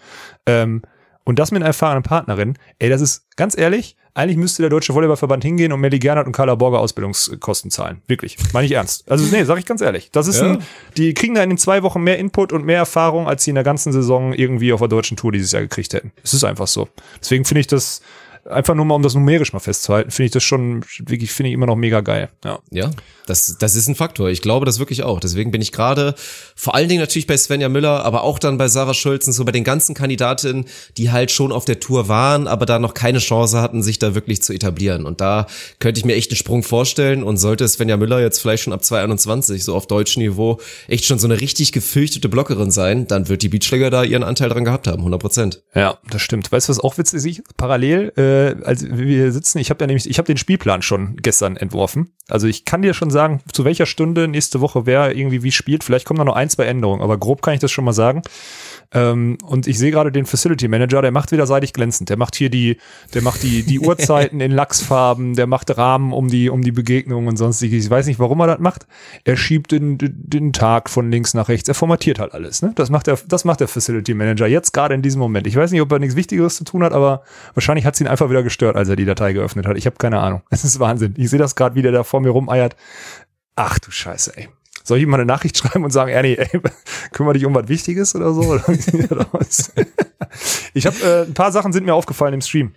B: Ähm, und das mit einer erfahrenen Partnerin, ey, das ist ganz ehrlich, eigentlich müsste der Deutsche Volleyballverband hingehen und Melly Gernhardt und Carla Borger Ausbildungskosten zahlen. Wirklich. Meine ich ernst. Also, nee, sag ich ganz ehrlich. Das ist
A: Ja.
B: ein, die kriegen da in den zwei Wochen mehr Input und mehr Erfahrung, als sie in der ganzen Saison irgendwie auf der deutschen Tour dieses Jahr gekriegt hätten. Es ist einfach so. Deswegen finde ich das, einfach nur mal, um das numerisch mal festzuhalten, finde ich das schon wirklich, finde ich immer noch mega geil. Ja.
A: Ja, das, das ist ein Faktor. Ich glaube das wirklich auch. Deswegen bin ich gerade vor allen Dingen natürlich bei Svenja Müller, aber auch dann bei Sarah Schulzen, so bei den ganzen Kandidatinnen, die halt schon auf der Tour waren, aber da noch keine Chance hatten, sich da wirklich zu etablieren. Und da könnte ich mir echt einen Sprung vorstellen und sollte Svenja Müller jetzt vielleicht schon ab 2021 so auf deutschem Niveau echt schon so eine richtig gefürchtete Blockerin sein, dann wird die Beachschläger da ihren Anteil dran gehabt haben, 100 Prozent.
B: Ja, das stimmt. Weißt du, was auch witzig ist? Parallel, äh, als wir sitzen, ich habe ja nämlich, ich habe den Spielplan schon gestern entworfen. Also ich kann dir schon sagen, zu welcher Stunde nächste Woche wer irgendwie wie spielt. Vielleicht kommen da noch ein, zwei Änderungen, aber grob kann ich das schon mal sagen. Ähm, und ich sehe gerade den Facility Manager, der macht wieder seidig glänzend. Der macht hier die, der macht die, die Uhrzeiten in Lachsfarben, der macht Rahmen um die, um die Begegnung und sonstiges. Ich weiß nicht, warum er das macht. Er schiebt den, den Tag von links nach rechts. Er formatiert halt alles. Ne? Das macht der, das macht der Facility Manager jetzt gerade in diesem Moment. Ich weiß nicht, ob er nichts Wichtigeres zu tun hat, aber wahrscheinlich hat es ihn einfach wieder gestört, als er die Datei geöffnet hat. Ich habe keine Ahnung. Es ist Wahnsinn. Ich sehe das gerade, wie der da vor mir rumeiert. Ach du Scheiße, ey. Soll ich ihm mal eine Nachricht schreiben und sagen, Ernie, ey, kümmere dich um was Wichtiges oder so? Ich habe äh, ein paar Sachen sind mir aufgefallen im Stream.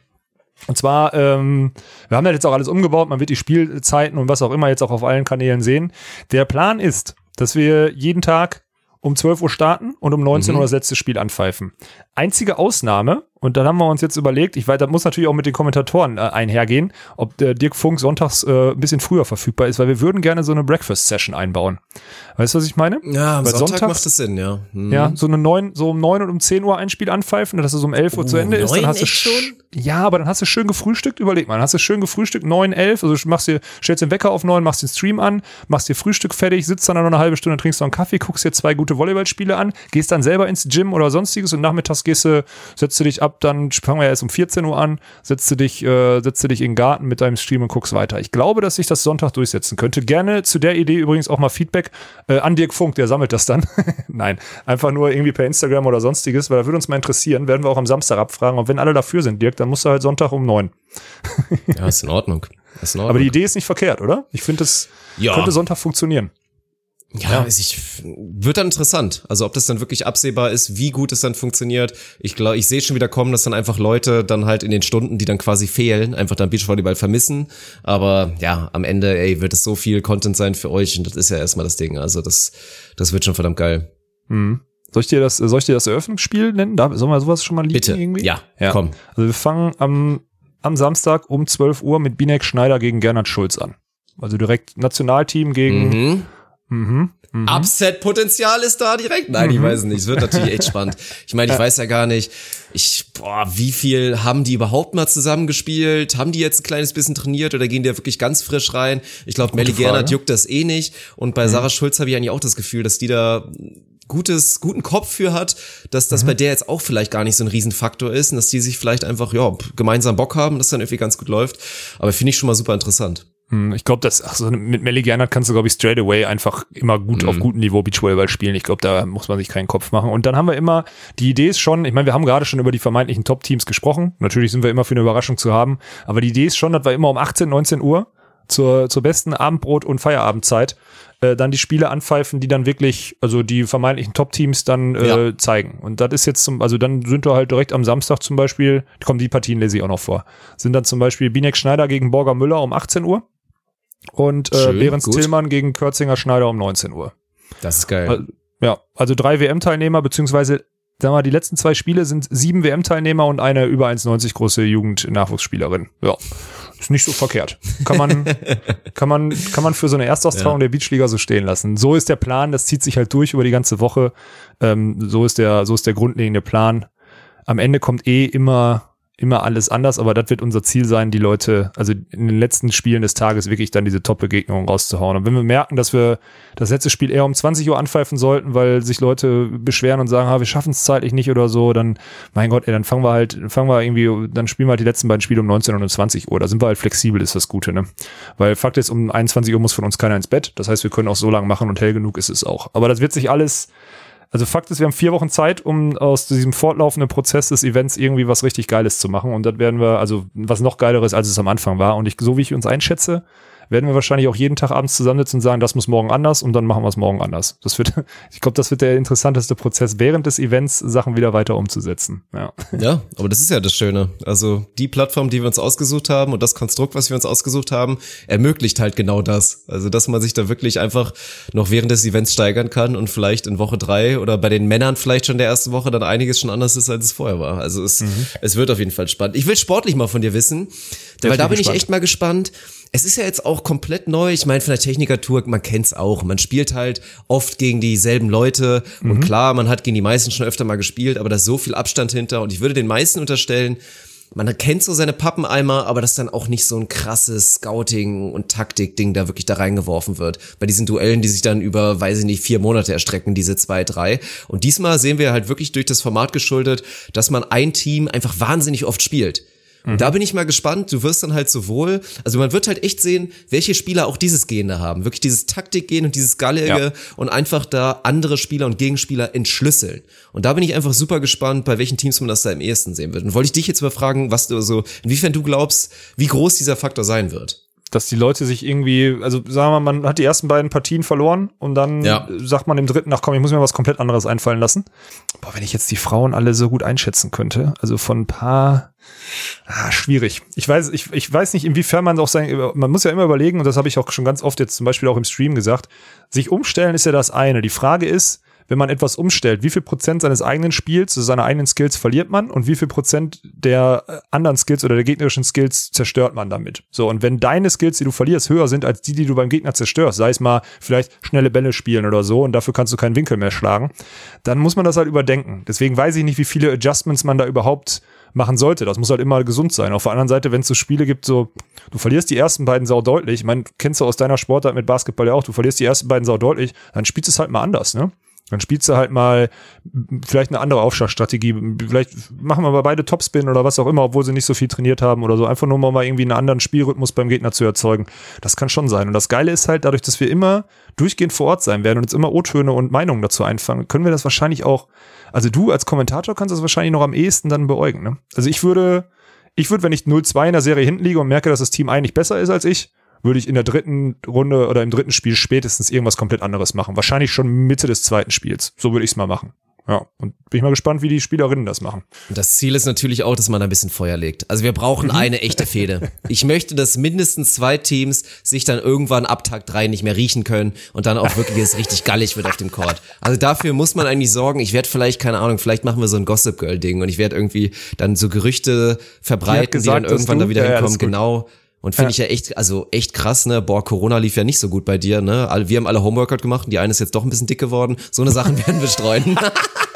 B: Und zwar, ähm, wir haben das jetzt auch alles umgebaut, man wird die Spielzeiten und was auch immer jetzt auch auf allen Kanälen sehen. Der Plan ist, dass wir jeden Tag um 12 Uhr starten und um 19 Uhr das letzte Spiel anpfeifen. Einzige Ausnahme, und dann haben wir uns jetzt überlegt, ich weiß, das muss natürlich auch mit den Kommentatoren äh, einhergehen, ob der Dirk Funk sonntags äh, ein bisschen früher verfügbar ist, weil wir würden gerne so eine Breakfast-Session einbauen. Weißt du, was ich meine?
A: Ja, am
B: Weil
A: Sonntag
B: sonntags-
A: macht es Sinn, ja. Hm.
B: Ja, so eine neun, so um neun und um 10 Uhr ein Spiel anpfeifen, dass es um 11 Uhr zu
A: Oh,
B: Ende ist. Dann
A: neun
B: hast du
A: schon?
B: Ja, aber dann hast du schön gefrühstückt. Überleg mal, dann hast du schön gefrühstückt, 9, 11, also machst dir, stellst den Wecker auf 9, machst den Stream an, machst dir Frühstück fertig, sitzt dann noch eine halbe Stunde, trinkst noch einen Kaffee, guckst dir zwei gute Volleyballspiele an, gehst dann selber ins Gym oder sonstiges und nachmittags gehst du, setzt du dich ab, dann fangen wir erst um 14 Uhr an, setzt du dich, äh, setzt du dich in den Garten mit deinem Stream und guckst weiter. Ich glaube, dass sich das Sonntag durchsetzen könnte. Gerne zu der Idee übrigens auch mal Feedback äh, an Dirk Funk, der sammelt das dann. Nein, einfach nur irgendwie per Instagram oder sonstiges, weil da würde uns mal interessieren, werden wir auch am Samstag abfragen. Und wenn alle dafür sind, Dirk, dann musst du halt Sonntag um neun.
A: Ja, ist in Ordnung. Ist in Ordnung.
B: Aber die Idee ist nicht verkehrt, oder? Ich finde, das
A: Ja.
B: könnte Sonntag funktionieren.
A: Ja, es ich, wird dann interessant. Also ob das dann wirklich absehbar ist, wie gut es dann funktioniert. Ich glaube, ich sehe schon wieder kommen, dass dann einfach Leute dann halt in den Stunden, die dann quasi fehlen, einfach dann Beachvolleyball vermissen. Aber ja, am Ende, ey, wird es so viel Content sein für euch und das ist ja erstmal das Ding. Also das, das wird schon verdammt geil.
B: Mhm. Soll ich dir das, soll ich dir das Eröffnungsspiel nennen? Da, sollen wir sowas schon mal liegen
A: Bitte.
B: irgendwie?
A: Ja,
B: Ja.
A: komm.
B: Also wir fangen am, am Samstag um 12 Uhr mit Binek Schneider gegen Gernot Schulz an. Also direkt Nationalteam gegen.
A: Mhm.
B: Mhm. Mhm.
A: Upset-Potenzial ist da direkt? Nein, ich weiß es nicht. Es wird natürlich echt spannend. Ich meine, ich weiß ja gar nicht, ich, boah, wie viel haben die überhaupt mal zusammengespielt? Haben die jetzt ein kleines bisschen trainiert oder gehen die ja wirklich ganz frisch rein? Ich glaube, Melly. Gernert juckt das eh nicht. Und bei Sarah Schulz habe ich eigentlich auch das Gefühl, dass die da gutes, guten Kopf für hat, dass das bei der jetzt auch vielleicht gar nicht so ein Riesenfaktor ist und dass die sich vielleicht einfach, ja, gemeinsam Bock haben, dass dann irgendwie ganz gut läuft. Aber finde ich schon mal super interessant.
B: Hm, Ich glaube, dass ach so, mit Melly Gernert kannst du, glaube ich, straight away einfach immer gut
A: Mhm.
B: auf gutem Niveau Beachvolleyball spielen. Ich glaube, da muss man sich keinen Kopf machen. Und dann haben wir immer, die Idee ist schon, ich meine, wir haben gerade schon über die vermeintlichen Top-Teams gesprochen. Natürlich sind wir immer für eine Überraschung zu haben. Aber die Idee ist schon, dass wir immer um 18, 19 Uhr zur, zur besten Abendbrot- und Feierabendzeit äh, dann die Spiele anpfeifen, die dann wirklich, also die vermeintlichen Top-Teams dann äh,
A: Ja.
B: zeigen. Und das ist jetzt zum, also dann sind wir halt direkt am Samstag zum Beispiel, kommen die Partien lese ich auch noch vor, sind dann zum Beispiel Binek Schneider gegen Borger Müller um 18 Uhr und äh, Behrens. Tillmann gegen Kürzinger Schneider um 19 Uhr.
A: Das ist geil.
B: Also, ja, also drei WM-Teilnehmer, beziehungsweise sagen wir mal, die letzten zwei Spiele sind sieben WM-Teilnehmer und eine über 1,90 große Jugend-Nachwuchsspielerin. Ja, ist nicht so verkehrt. Kann man, kann man, kann man für so eine Erstaustragung der Beachliga so stehen lassen. So ist der Plan, das zieht sich halt durch über die ganze Woche. Ähm, so ist der, so ist der grundlegende Plan. Am Ende kommt eh immer, immer alles anders, aber das wird unser Ziel sein, die Leute, also in den letzten Spielen des Tages wirklich dann diese Top-Begegnungen rauszuhauen. Und wenn wir merken, dass wir das letzte Spiel eher um 20 Uhr anpfeifen sollten, weil sich Leute beschweren und sagen, ah, wir schaffen es zeitlich nicht oder so, dann, mein Gott, ey, dann fangen wir halt, fangen wir irgendwie, dann spielen wir halt die letzten beiden Spiele um 19 und um 20 Uhr. Da sind wir halt flexibel, ist das Gute, ne? Weil Fakt ist, um 21 Uhr muss von uns keiner ins Bett. Das heißt, wir können auch so lang machen und hell genug ist es auch. Aber das wird sich alles, also Fakt ist, wir haben vier Wochen Zeit, um aus diesem fortlaufenden Prozess des Events irgendwie was richtig Geiles zu machen. Und das werden wir, also was noch geileres, als es am Anfang war. Und ich, so wie ich uns einschätze, werden wir wahrscheinlich auch jeden Tag abends zusammensitzen und sagen, das muss morgen anders und dann machen wir es morgen anders. Das wird, ich glaube, das wird der interessanteste Prozess während des Events, Sachen wieder weiter umzusetzen. Ja.
A: Ja, aber das ist ja das Schöne. Also die Plattform, die wir uns ausgesucht haben und das Konstrukt, was wir uns ausgesucht haben, ermöglicht halt genau das. Also dass man sich da wirklich einfach noch während des Events steigern kann und vielleicht in Woche drei oder bei den Männern vielleicht schon der ersten Woche dann einiges schon anders ist, als es vorher war. Also es, es wird auf jeden Fall spannend. Ich will sportlich mal von dir wissen, weil da
B: bin
A: bin ich
B: gespannt.
A: echt mal gespannt. Es ist ja jetzt auch komplett neu. Ich meine, von der Technikertour, man kennt's auch. Man spielt halt oft gegen dieselben Leute. Und klar, man hat gegen die meisten schon öfter mal gespielt, aber da ist so viel Abstand hinter. Und ich würde den meisten unterstellen, man kennt so seine Pappeneimer, aber dass dann auch nicht so ein krasses Scouting- und Taktik-Ding da wirklich da reingeworfen wird. Bei diesen Duellen, die sich dann über, weiß ich nicht, vier Monate erstrecken, diese zwei, drei. Und diesmal sehen wir halt wirklich durch das Format geschuldet, dass man ein Team einfach wahnsinnig oft spielt. Und da bin ich mal gespannt. Du wirst dann halt sowohl, also man wird halt echt sehen, welche Spieler auch dieses Gehen da haben. Wirklich dieses Taktikgehen und dieses Gallige
B: Ja.
A: und einfach da andere Spieler und Gegenspieler entschlüsseln. Und da bin ich einfach super gespannt, bei welchen Teams man das da im ehesten sehen wird. Und wollte ich dich jetzt mal fragen, was du so, inwiefern du glaubst, wie groß dieser Faktor sein wird.
B: Dass die Leute sich irgendwie, also sagen wir mal, man hat die ersten beiden Partien verloren und dann
A: Ja.
B: sagt man im dritten, ach komm, ich muss mir was komplett anderes einfallen lassen. Boah, wenn ich jetzt die Frauen alle so gut einschätzen könnte, also von ein paar, ah, schwierig. Ich weiß, ich, ich weiß nicht, inwiefern man auch sein, man muss ja immer überlegen, und das habe ich auch schon ganz oft jetzt zum Beispiel auch im Stream gesagt, sich umstellen ist ja das eine. Die Frage ist, wenn man etwas umstellt, wie viel Prozent seines eigenen Spiels, also seiner eigenen Skills verliert man und wie viel Prozent der äh, anderen Skills oder der gegnerischen Skills zerstört man damit. So, und wenn deine Skills, die du verlierst, höher sind als die, die du beim Gegner zerstörst, sei es mal vielleicht schnelle Bälle spielen oder so und dafür kannst du keinen Winkel mehr schlagen, dann muss man das halt überdenken. Deswegen weiß ich nicht, wie viele Adjustments man da überhaupt machen sollte. Das muss halt immer gesund sein. Auf der anderen Seite, wenn es so Spiele gibt, so, du verlierst die ersten beiden sau deutlich, ich meine, kennst du aus deiner Sportart mit Basketball ja auch, du verlierst die ersten beiden sau deutlich, dann spielst du es halt mal anders, ne? Dann spielst du halt mal vielleicht eine andere Aufschlagstrategie. Vielleicht machen wir mal beide Topspin oder was auch immer, obwohl sie nicht so viel trainiert haben oder so. Einfach nur mal irgendwie einen anderen Spielrhythmus beim Gegner zu erzeugen. Das kann schon sein. Und das Geile ist halt, dadurch, dass wir immer durchgehend vor Ort sein werden und uns immer O-Töne und Meinungen dazu einfangen, können wir das wahrscheinlich auch, also du als Kommentator kannst das wahrscheinlich noch am ehesten dann beäugen. Ne? Also ich würde, ich würde, wenn ich 0-2 in der Serie hinten liege und merke, dass das Team eigentlich besser ist als ich, würde ich in der dritten Runde oder im dritten Spiel spätestens irgendwas komplett anderes machen. Wahrscheinlich schon Mitte des zweiten Spiels. So würde ich es mal machen. Ja, und bin ich mal gespannt, wie die Spielerinnen das machen.
A: Das Ziel ist natürlich auch, dass man ein bisschen Feuer legt. Also wir brauchen eine echte Fehde. Ich möchte, dass mindestens zwei Teams sich dann irgendwann ab Tag drei nicht mehr riechen können und dann auch wirklich es richtig gallig wird auf dem Court. Also dafür muss man eigentlich sorgen. Ich werde vielleicht, keine Ahnung, vielleicht machen wir so ein Gossip Girl Ding und ich werde irgendwie dann so Gerüchte verbreiten, die,
B: gesagt,
A: dann irgendwann
B: dass
A: da
B: du-
A: wieder
B: Ja,
A: hinkommen. genau. Und finde
B: Ja.
A: ich ja echt, also echt krass, ne? Boah, Corona lief ja nicht so gut bei dir, ne? Wir haben alle Homeworkout gemacht und die eine ist jetzt doch ein bisschen dick geworden. So eine Sachen werden wir streuen.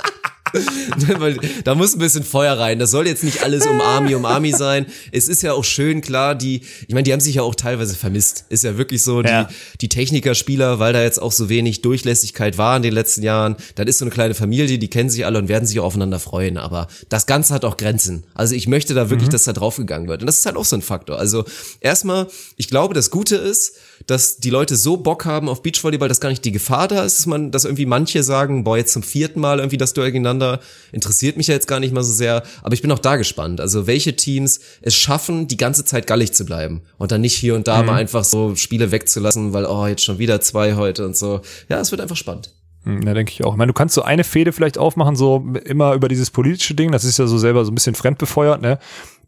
A: Da muss ein bisschen Feuer rein. Das soll jetzt nicht alles um Army um Army sein. Es ist ja auch schön, klar, die, ich meine, die haben sich ja auch teilweise vermisst. Ist ja wirklich so, die,
B: Ja.
A: die Technikerspieler, weil da jetzt auch so wenig Durchlässigkeit war in den letzten Jahren, dann ist so eine kleine Familie, die kennen sich alle und werden sich auch aufeinander freuen. Aber das Ganze hat auch Grenzen. Also ich möchte da wirklich, dass da draufgegangen wird. Und das ist halt auch so ein Faktor. Also erstmal, ich glaube, das Gute ist, dass die Leute so Bock haben auf Beachvolleyball, dass gar nicht die Gefahr da ist, dass man, dass irgendwie manche sagen, boah, jetzt zum vierten Mal irgendwie das Duell gegeneinander, interessiert mich ja jetzt gar nicht mal so sehr, aber ich bin auch da gespannt. Also welche Teams es schaffen, die ganze Zeit gallig zu bleiben und dann nicht hier und da mal einfach so Spiele wegzulassen, weil, oh, jetzt schon wieder zwei heute und so. Ja, es wird einfach spannend.
B: Hm, Ja, denke ich auch. Ich meine, du kannst so eine Fehde vielleicht aufmachen, so immer über dieses politische Ding. Das ist ja so selber so ein bisschen fremdbefeuert, ne?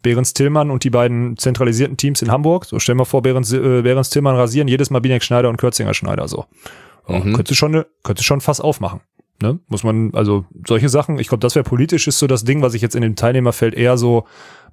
B: Behrens Tillmann und die beiden zentralisierten Teams in Hamburg. So, stell mal vor, Behrens, äh, Behrens Tillmann rasieren jedes Mal Binek Schneider und Kürzinger Schneider, so. Ja, Könnte schon, ne, könnte schon fast aufmachen. Ne? Muss man, also solche Sachen, ich glaube, das wäre politisch, ist so das Ding, was ich jetzt in dem Teilnehmerfeld eher so,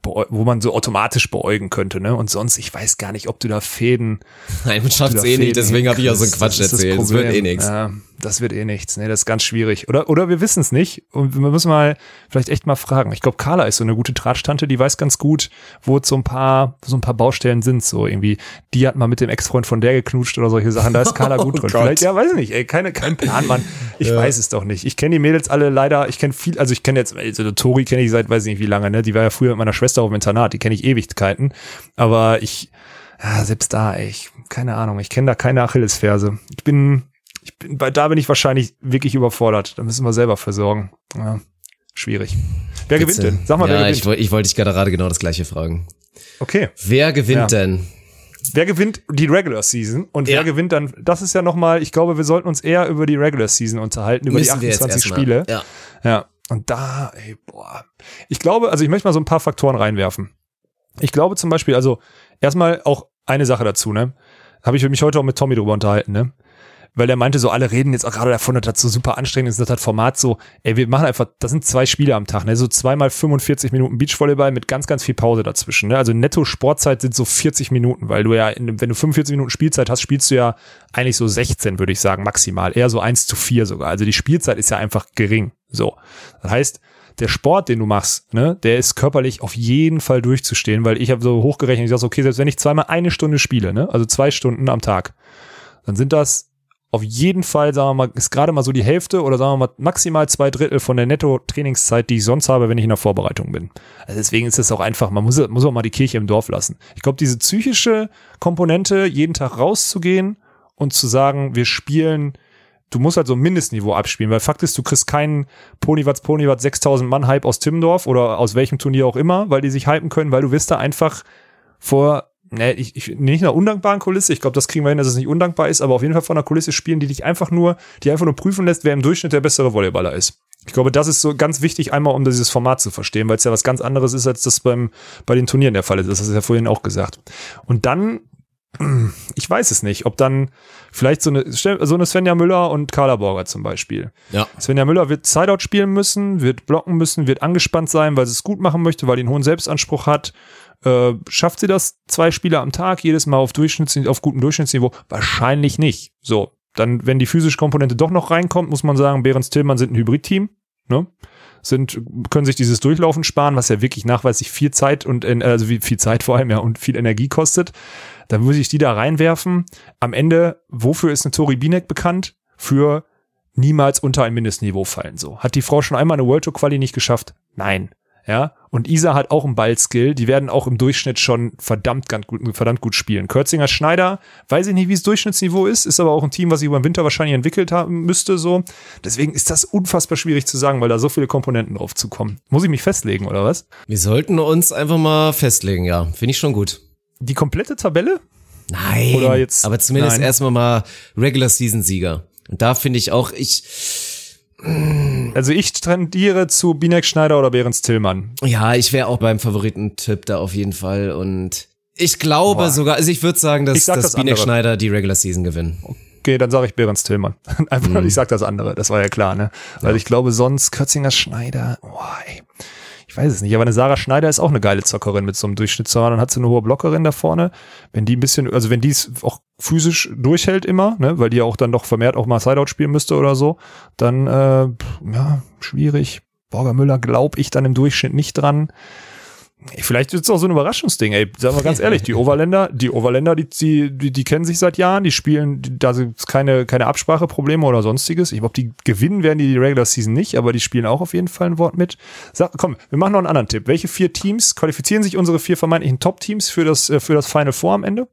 B: wo man so automatisch beäugen könnte, ne? Und sonst, ich weiß gar nicht, ob du da Fäden
A: Nein, man schafft's
B: da
A: eh nicht, deswegen habe ich auch so einen. Quatsch
B: Das ist das
A: erzählt. Das wird eh nichts.
B: Ja, das wird eh nichts. Nee, das ist ganz schwierig. Oder, oder wir wissen es nicht. Und wir müssen mal vielleicht echt mal fragen. Ich glaube, Carla ist so eine gute Drahtstante, die weiß ganz gut, wo so ein paar, so ein paar Baustellen sind. So irgendwie, die hat mal mit dem Ex-Freund von der geknutscht oder solche Sachen. Da ist Carla gut drin.
A: Oh Gott.
B: Vielleicht, ja, weiß ich nicht, ey, keine, kein Plan, Mann. Ich weiß es doch nicht. Ich kenne die Mädels alle leider, ich kenne viel, also ich kenne jetzt, also Tori kenne ich seit weiß ich nicht wie lange, ne? Die war ja früher mit meiner Schwester auf dem Internat, die kenne ich Ewigkeiten. Aber ich, ja, selbst da, ey, ich, keine Ahnung, ich kenne da keine Achillesferse. Ich bin, ich bin, bei da bin ich wahrscheinlich wirklich überfordert. Da müssen wir selber versorgen. Ja, schwierig. Wer gewinnt
A: Bitte.
B: denn? Sag mal,
A: ja,
B: wer
A: ich,
B: gewinnt?
A: woll- ich wollte dich gerade genau das gleiche fragen.
B: Okay.
A: Wer gewinnt
B: Ja.
A: denn?
B: Wer gewinnt die Regular Season und
A: Ja.
B: wer gewinnt dann, das ist ja nochmal, ich glaube, wir sollten uns eher über die Regular Season unterhalten, über
A: Müssen
B: die
A: wir jetzt
B: 28
A: erstmal.
B: Spiele.
A: Ja.
B: Ja. Und da, ey, boah. Ich glaube, also ich möchte mal so ein paar Faktoren reinwerfen. Ich glaube zum Beispiel, also erstmal auch eine Sache dazu, ne? Habe ich mich heute auch mit Tommy drüber unterhalten, ne? Weil er meinte so, alle reden jetzt auch gerade davon, dass das so super anstrengend ist, dass das Format so, ey, wir machen einfach, das sind zwei Spiele am Tag, ne? So zweimal 45 Minuten Beachvolleyball mit ganz, ganz viel Pause dazwischen, ne? Also netto Sportzeit sind so 40 Minuten, weil du ja, in, wenn du 45 Minuten Spielzeit hast, spielst du ja eigentlich so 16, würde ich sagen, maximal. Eher so 1 zu 4 sogar. Also die Spielzeit ist ja einfach gering. So. Das heißt, der Sport, den du machst, ne, der ist körperlich auf jeden Fall durchzustehen, weil ich habe so hochgerechnet, ich sage, okay, selbst wenn ich zweimal eine Stunde spiele, ne, also zwei Stunden am Tag, dann sind das auf jeden Fall, sagen wir mal, ist gerade mal so die Hälfte oder sagen wir mal maximal zwei Drittel von der Netto-Trainingszeit, die ich sonst habe, wenn ich in der Vorbereitung bin. Also deswegen ist es auch einfach, man muss, muss auch mal die Kirche im Dorf lassen. Ich glaube, diese psychische Komponente, jeden Tag rauszugehen und zu sagen, wir spielen du musst halt so ein Mindestniveau abspielen, weil Fakt ist, du kriegst keinen Ponywatz, Ponywatz 6000 Mann Hype aus Timmendorf oder aus welchem Turnier auch immer, weil die sich hypen können, weil du wirst da einfach vor, ne, ich, ich, nicht einer undankbaren Kulisse, ich glaube, das kriegen wir hin, dass es nicht undankbar ist, aber auf jeden Fall von einer Kulisse spielen, die dich einfach nur, die einfach nur prüfen lässt, wer im Durchschnitt der bessere Volleyballer ist. Ich glaube, das ist so ganz wichtig, einmal um dieses Format zu verstehen, weil es ja was ganz anderes ist, als das beim, bei den Turnieren der Fall ist. Das hast du ja vorhin auch gesagt. Und dann ich weiß es nicht, ob dann vielleicht so eine, so eine Svenja Müller und Carla Borger zum Beispiel.
A: Ja.
B: Svenja Müller wird Sideout spielen müssen, wird blocken müssen, wird angespannt sein, weil sie es gut machen möchte, weil die einen hohen Selbstanspruch hat. Äh, schafft sie das zwei Spiele am Tag, jedes Mal auf, Durchschnitts auf gutem Durchschnittsniveau? Wahrscheinlich nicht. So, dann, wenn die physische Komponente doch noch reinkommt, muss man sagen, Behrens Tillmann sind ein Hybrid-Team. Ne? sind, können sich dieses Durchlaufen sparen, was ja wirklich nachweislich viel Zeit und also viel Zeit vor allem ja und viel Energie kostet. Dann würde ich die da reinwerfen. Am Ende, wofür ist eine Tori Binek bekannt? Für niemals unter ein Mindestniveau fallen. So hat die Frau schon einmal eine World Tour Quali nicht geschafft? Nein. Ja, und Isa hat auch einen Ballskill. Die werden auch im Durchschnitt schon verdammt, ganz gut, verdammt gut spielen. Kürzinger Schneider, weiß ich nicht, wie es Durchschnittsniveau ist, ist aber auch ein Team, was sich über den Winter wahrscheinlich entwickelt haben müsste, so. Deswegen ist das unfassbar schwierig zu sagen, weil da so viele Komponenten drauf zukommen. Muss ich mich festlegen, oder was?
A: Wir sollten uns einfach mal festlegen, ja. Finde ich schon gut.
B: Die komplette Tabelle?
A: Nein.
B: Oder jetzt-
A: aber zumindest
B: nein.
A: erstmal mal Regular Season Sieger. Und da finde ich auch, ich,
B: Also ich tendiere zu Binek Schneider oder Behrens Tillmann.
A: ja, ich wäre auch beim Favoritentipp da auf jeden Fall und ich glaube
B: Boah.
A: sogar, also ich würde sagen, dass,
B: sag
A: dass
B: das
A: Binek
B: andere.
A: Schneider die Regular Season gewinnen.
B: Okay, dann sage ich Behrens Tillmann. Einfach,
A: Mhm.
B: ich sag das andere, das war ja klar, ne? Weil ich glaube sonst Kötzinger Schneider, boah, ey. Ich weiß es nicht, aber eine Sarah Schneider ist auch eine geile Zockerin mit so einem Durchschnittszahl. Dann hat sie eine hohe Blockerin da vorne. Wenn die ein bisschen, also wenn die es auch physisch durchhält immer, ne, weil die ja auch dann doch vermehrt auch mal Sideout spielen müsste oder so, dann, äh, ja, schwierig. Borger Müller glaube ich dann im Durchschnitt nicht dran. Vielleicht ist es auch so ein Überraschungsding, ey. Sagen wir ganz ehrlich, die Overländer, die Overländer, die, die, die, die kennen sich seit Jahren, die spielen, die- da sind keine, keine Abspracheprobleme oder sonstiges. Ich glaube, die gewinnen werden die die Regular Season nicht, aber die spielen auch auf jeden Fall ein Wort mit. Sag, komm, wir machen noch einen anderen Tipp. Welche vier Teams qualifizieren sich unsere vier vermeintlichen Top-Teams für das, äh, für das Final Four am Ende?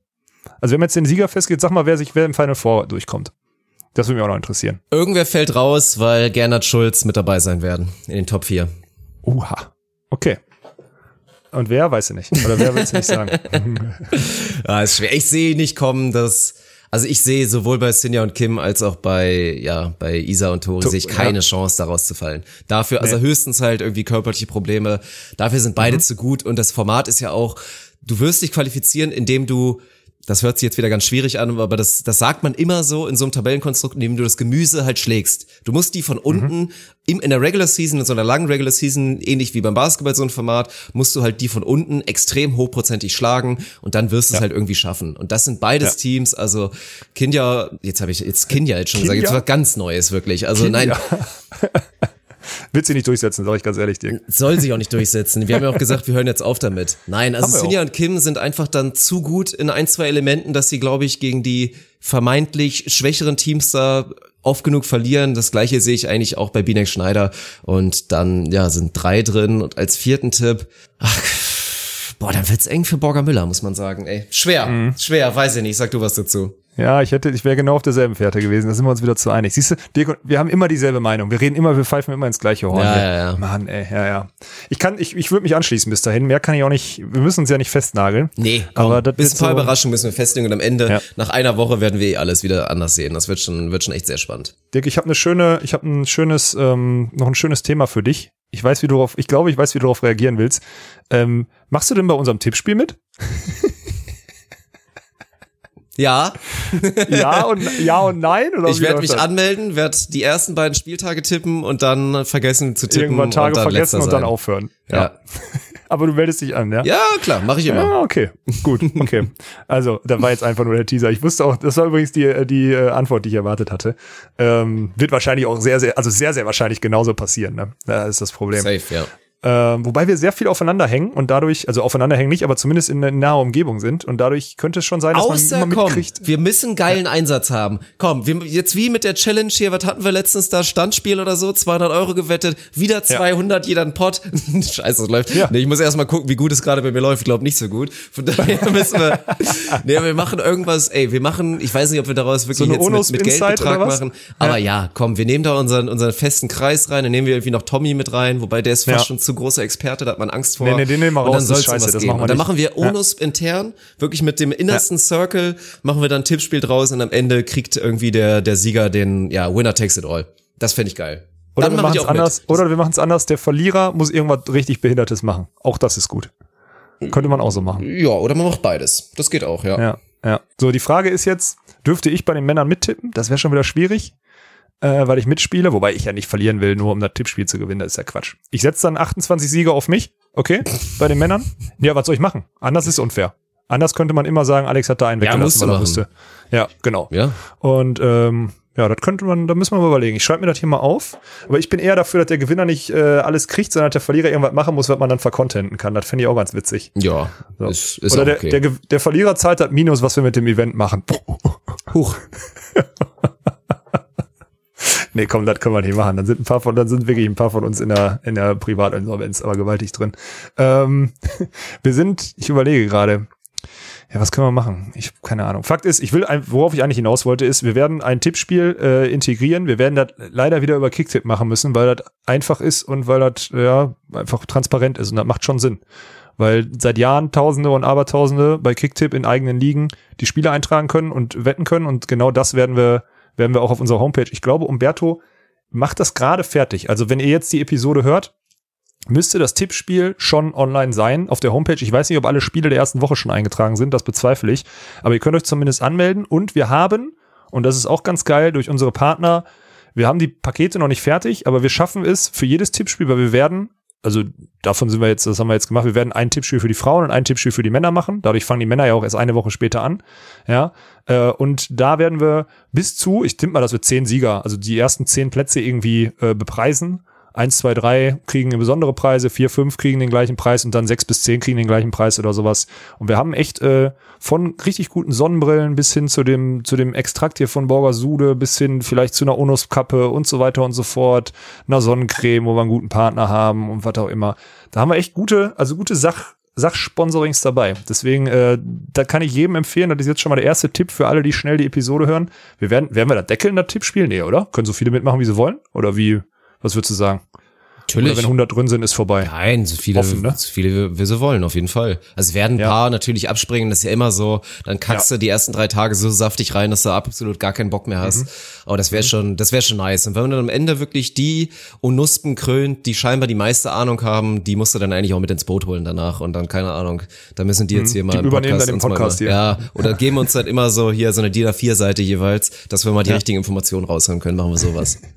B: Also wenn man jetzt den Sieger festgeht, sag mal, wer sich, wer im Final Four durchkommt. Das würde mich auch noch interessieren.
A: Irgendwer fällt raus, weil Gernot Schulz mit dabei sein werden in den Top 4.
B: Uha. Okay. Und wer, weiß ich nicht. Oder wer willst du nicht sagen?
A: Ja, ist schwer. Ich sehe nicht kommen, dass also ich sehe sowohl bei Sinja und Kim als auch bei ja bei Isa und Tori
B: To-
A: sehe ich keine Chance daraus zu fallen. Dafür also
B: Nee.
A: höchstens halt irgendwie körperliche Probleme. Dafür sind beide zu gut und das Format ist ja auch du wirst dich qualifizieren, indem du das hört sich jetzt wieder ganz schwierig an, aber das, das sagt man immer so in so einem Tabellenkonstrukt, indem du das Gemüse halt schlägst. Du musst die von unten im, in der Regular Season, in so einer langen Regular Season, ähnlich wie beim Basketball so ein Format, musst du halt die von unten extrem hochprozentig schlagen und dann wirst du es halt irgendwie schaffen. Und das sind beides
B: Ja.
A: Teams, also Kinja, jetzt habe ich jetzt Kinja jetzt schon gesagt, jetzt
B: Kinja?
A: was ganz Neues wirklich. Also nein,
B: Ja. Wird sie nicht durchsetzen, sage ich ganz ehrlich dir.
A: soll sich auch nicht durchsetzen. Wir haben ja auch gesagt, wir hören jetzt auf damit. Nein, also Sinja und Kim sind einfach dann zu gut in ein, zwei Elementen, dass sie, glaube ich, gegen die vermeintlich schwächeren Teams da oft genug verlieren. Das gleiche sehe ich eigentlich auch bei Binek Schneider. Und dann, ja, sind drei drin. Und als vierten Tipp, ach, boah, dann wird's eng für Borger Müller, muss man sagen. Ey, schwer,
B: Mhm.
A: schwer, weiß ich nicht. Sag du was dazu.
B: Ja, ich hätte, ich wäre genau auf derselben Fährte gewesen. Da sind wir uns wieder zu einig. Siehst du, Dirk, wir haben immer dieselbe Meinung. Wir reden immer, wir pfeifen immer ins gleiche Horn.
A: Ja, ja, ja.
B: Mann, ey, ja, ja. Ich kann, ich, ich würde mich anschließen bis dahin. Mehr kann ich auch nicht. Wir müssen uns ja nicht festnageln.
A: Nee, komm,
B: aber das
A: bis ein paar
B: so-
A: Überraschungen müssen wir festlegen und am Ende,
B: Ja.
A: nach einer Woche werden wir eh alles wieder anders sehen. Das wird schon, wird schon echt sehr spannend.
B: Dirk, ich habe eine schöne, ich habe ein schönes, ähm, noch ein schönes Thema für dich. Ich weiß, wie du darauf, ich glaube, ich weiß, wie du darauf reagieren willst. Ähm, machst du denn bei unserem Tippspiel mit?
A: Ja,
B: Ja und ja und nein? Oder
A: ich werde mich
B: das?
A: anmelden, werde die ersten beiden Spieltage tippen und dann vergessen zu tippen
B: irgendwann Tage
A: und dann
B: vergessen und dann
A: sein.
B: aufhören.
A: Ja.
B: Aber du meldest dich an, ja?
A: ja, klar, mache ich immer.
B: Ah, okay. Gut, okay. Also, da war jetzt einfach nur der Teaser. Ich wusste auch, das war übrigens die, äh, die äh, Antwort, die ich erwartet hatte. Ähm, wird wahrscheinlich auch sehr, sehr, also sehr, sehr wahrscheinlich genauso passieren. Ne? Da ist das Problem.
A: Safe, ja.
B: Ähm, wobei wir sehr viel aufeinander hängen und dadurch, also aufeinander hängen nicht, aber zumindest in, in naher Umgebung sind. Und dadurch könnte es schon sein, dass
A: Außer,
B: man immer
A: komm,
B: mitkriegt.
A: wir müssen geilen Einsatz haben. Komm, wir, jetzt wie mit der Challenge hier, was hatten wir letztens da? Standspiel oder so, 200 Euro gewettet, wieder 200, jeder ein Pott. Scheiße, das läuft.
B: Ja.
A: Nee, ich muss erst mal gucken, wie gut es gerade bei mir läuft. Ich glaube nicht so gut. Von daher müssen wir, nee, wir machen irgendwas, ey, wir machen, ich weiß nicht, ob wir daraus wirklich
B: eine
A: jetzt mit, mit Geldbetrag machen. Aber ja. komm, wir nehmen da unseren, unseren festen Kreis rein, dann nehmen wir irgendwie noch Tommy mit rein, wobei der ist fast
B: Ja.
A: schon zu großer Experte, da hat man Angst vor.
B: Nee, nee, den nehmen wir
A: Und dann
B: raus,
A: soll's um
B: scheiße, das machen wir
A: dann machen wir Onus intern, wirklich mit dem innersten Circle, machen wir dann ein Tippspiel draus und am Ende kriegt irgendwie der, der Sieger den, ja, Winner takes it all. Das fände ich geil.
B: Oder
A: dann
B: wir
A: mach
B: machen es
A: auch mit.
B: anders. Oder wir machen es anders. Der Verlierer muss irgendwas richtig Behindertes machen. Auch das ist gut. Könnte man auch so machen.
A: Ja, oder man macht beides. Das geht auch, ja.
B: Ja, ja. So, die Frage ist jetzt, dürfte ich bei den Männern mittippen? Das wäre schon wieder schwierig, äh, weil ich mitspiele, wobei ich ja nicht verlieren will, nur um das Tippspiel zu gewinnen, das ist ja Quatsch. Ich setze dann 28 Sieger auf mich, okay, bei den Männern. Ja, was soll ich machen? Anders ist unfair. Anders könnte man immer sagen, Alex hat da einen
A: Ja,
B: weggelassen,
A: du
B: weil er
A: machen.
B: wusste. Ja, genau.
A: Ja.
B: Und ähm, ja, das könnte man, da müssen wir mal überlegen. Ich schreibe mir das hier mal auf. Aber ich bin eher dafür, dass der Gewinner nicht äh, alles kriegt, sondern dass der Verlierer irgendwas machen muss, was man dann vercontenten kann. Das finde ich auch ganz witzig.
A: Ja,
B: So.
A: ist, ist
B: Oder der,
A: okay.
B: der, der Verlierer zahlt das Minus, was wir mit dem Event machen. Huch. nee, komm, das können wir nicht machen. Dann sind ein paar von, dann sind wirklich ein paar von uns in der, in der Privatinsolvenz, aber gewaltig drin. Ähm, wir sind, ich überlege gerade, ja, was können wir machen? Ich hab keine Ahnung. Fakt ist, ich will, worauf ich eigentlich hinaus wollte, ist, wir werden ein Tippspiel äh, integrieren. Wir werden das leider wieder über Kicktipp machen müssen, weil das einfach ist und weil das ja einfach transparent ist und das macht schon Sinn. weil seit Jahren Tausende und Abertausende bei Kicktip in eigenen Ligen die Spiele eintragen können und wetten können und genau das werden wir, werden wir auch auf unserer Homepage. Ich glaube, Umberto macht das gerade fertig. Also wenn ihr jetzt die Episode hört, müsste das Tippspiel schon online sein auf der Homepage. Ich weiß nicht, ob alle Spiele der ersten Woche schon eingetragen sind, das bezweifle ich. Aber ihr könnt euch zumindest anmelden und wir haben, und das ist auch ganz geil, durch unsere Partner, wir haben die Pakete noch nicht fertig, aber wir schaffen es für jedes Tippspiel, weil wir werden, also davon sind wir jetzt, das haben wir jetzt gemacht, wir werden ein Tippspiel für die Frauen und ein Tippspiel für die Männer machen. Dadurch fangen die Männer ja auch erst eine Woche später an. Ja, äh, und da werden wir bis zu, ich tippe mal, dass wir zehn Sieger, also die ersten zehn Plätze irgendwie äh, bepreisen. Eins, zwei, drei kriegen besondere Preise, vier, fünf kriegen den gleichen Preis und dann sechs bis zehn kriegen den gleichen Preis oder sowas. Und wir haben echt äh, von richtig guten Sonnenbrillen bis hin zu dem, zu dem Extrakt hier von Borgasude bis hin vielleicht zu einer Onuskappe und so weiter und so fort, einer Sonnencreme, wo wir einen guten Partner haben und was auch immer. Da haben wir echt gute, also gute Sach, Sachsponsorings dabei. Deswegen, äh, da kann ich jedem empfehlen, das ist jetzt schon mal der erste Tipp für alle, die schnell die Episode hören. Wir werden, werden wir da deckeln, das Tippspiel? Nee, oder? Können so viele mitmachen, wie sie wollen? Oder wie, was würdest du sagen?
A: Natürlich.
B: Oder wenn 100 drin sind, ist vorbei.
A: Nein, so viele,
B: Offen, ne?
A: so viele wir, wir so wollen, auf jeden Fall. Also werden ein
B: Ja.
A: paar natürlich abspringen, das ist ja immer so. Dann kackst
B: Ja.
A: du die ersten drei Tage so saftig rein, dass du absolut gar keinen Bock mehr hast.
B: Mhm.
A: Aber das wäre schon, das wäre schon nice. Und wenn man dann am Ende wirklich die Unuspen krönt, die scheinbar die meiste Ahnung haben, die musst du dann eigentlich auch mit ins Boot holen danach. Und dann, keine Ahnung, da müssen die jetzt hier mal
B: Mhm. Die
A: im
B: übernehmen dann den
A: mal
B: Podcast hier.
A: Ja, oder geben uns dann immer so hier so eine DIN A4-Seite jeweils, dass wir mal die richtigen Informationen rausholen können, machen wir sowas.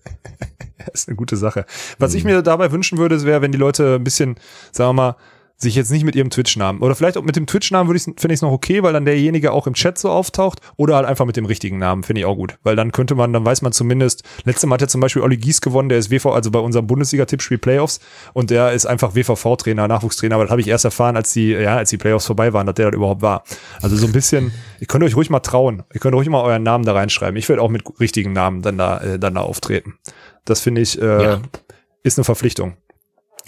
B: Das ist eine gute Sache. Was ich mir dabei wünschen würde, wäre, wenn die Leute ein bisschen, sagen wir mal, sich jetzt nicht mit ihrem Twitch-Namen oder vielleicht auch mit dem Twitch-Namen würde ich finde ich es noch okay, weil dann derjenige auch im Chat so auftaucht oder halt einfach mit dem richtigen Namen finde ich auch gut, weil dann könnte man, dann weiß man zumindest. Letztes Mal hat ja zum Beispiel Olli Gies gewonnen, der ist WV, also bei unserem Bundesliga-Tippspiel Playoffs und der ist einfach WVV-Trainer, Nachwuchstrainer, aber das habe ich erst erfahren, als die, ja, als die Playoffs vorbei waren, dass der das überhaupt war. Also so ein bisschen, ihr könnt euch ruhig mal trauen, ihr könnt ruhig mal euren Namen da reinschreiben. Ich werde auch mit richtigen Namen dann da, äh, dann da auftreten. Das finde ich, äh,
A: Ja.
B: Ist eine Verpflichtung.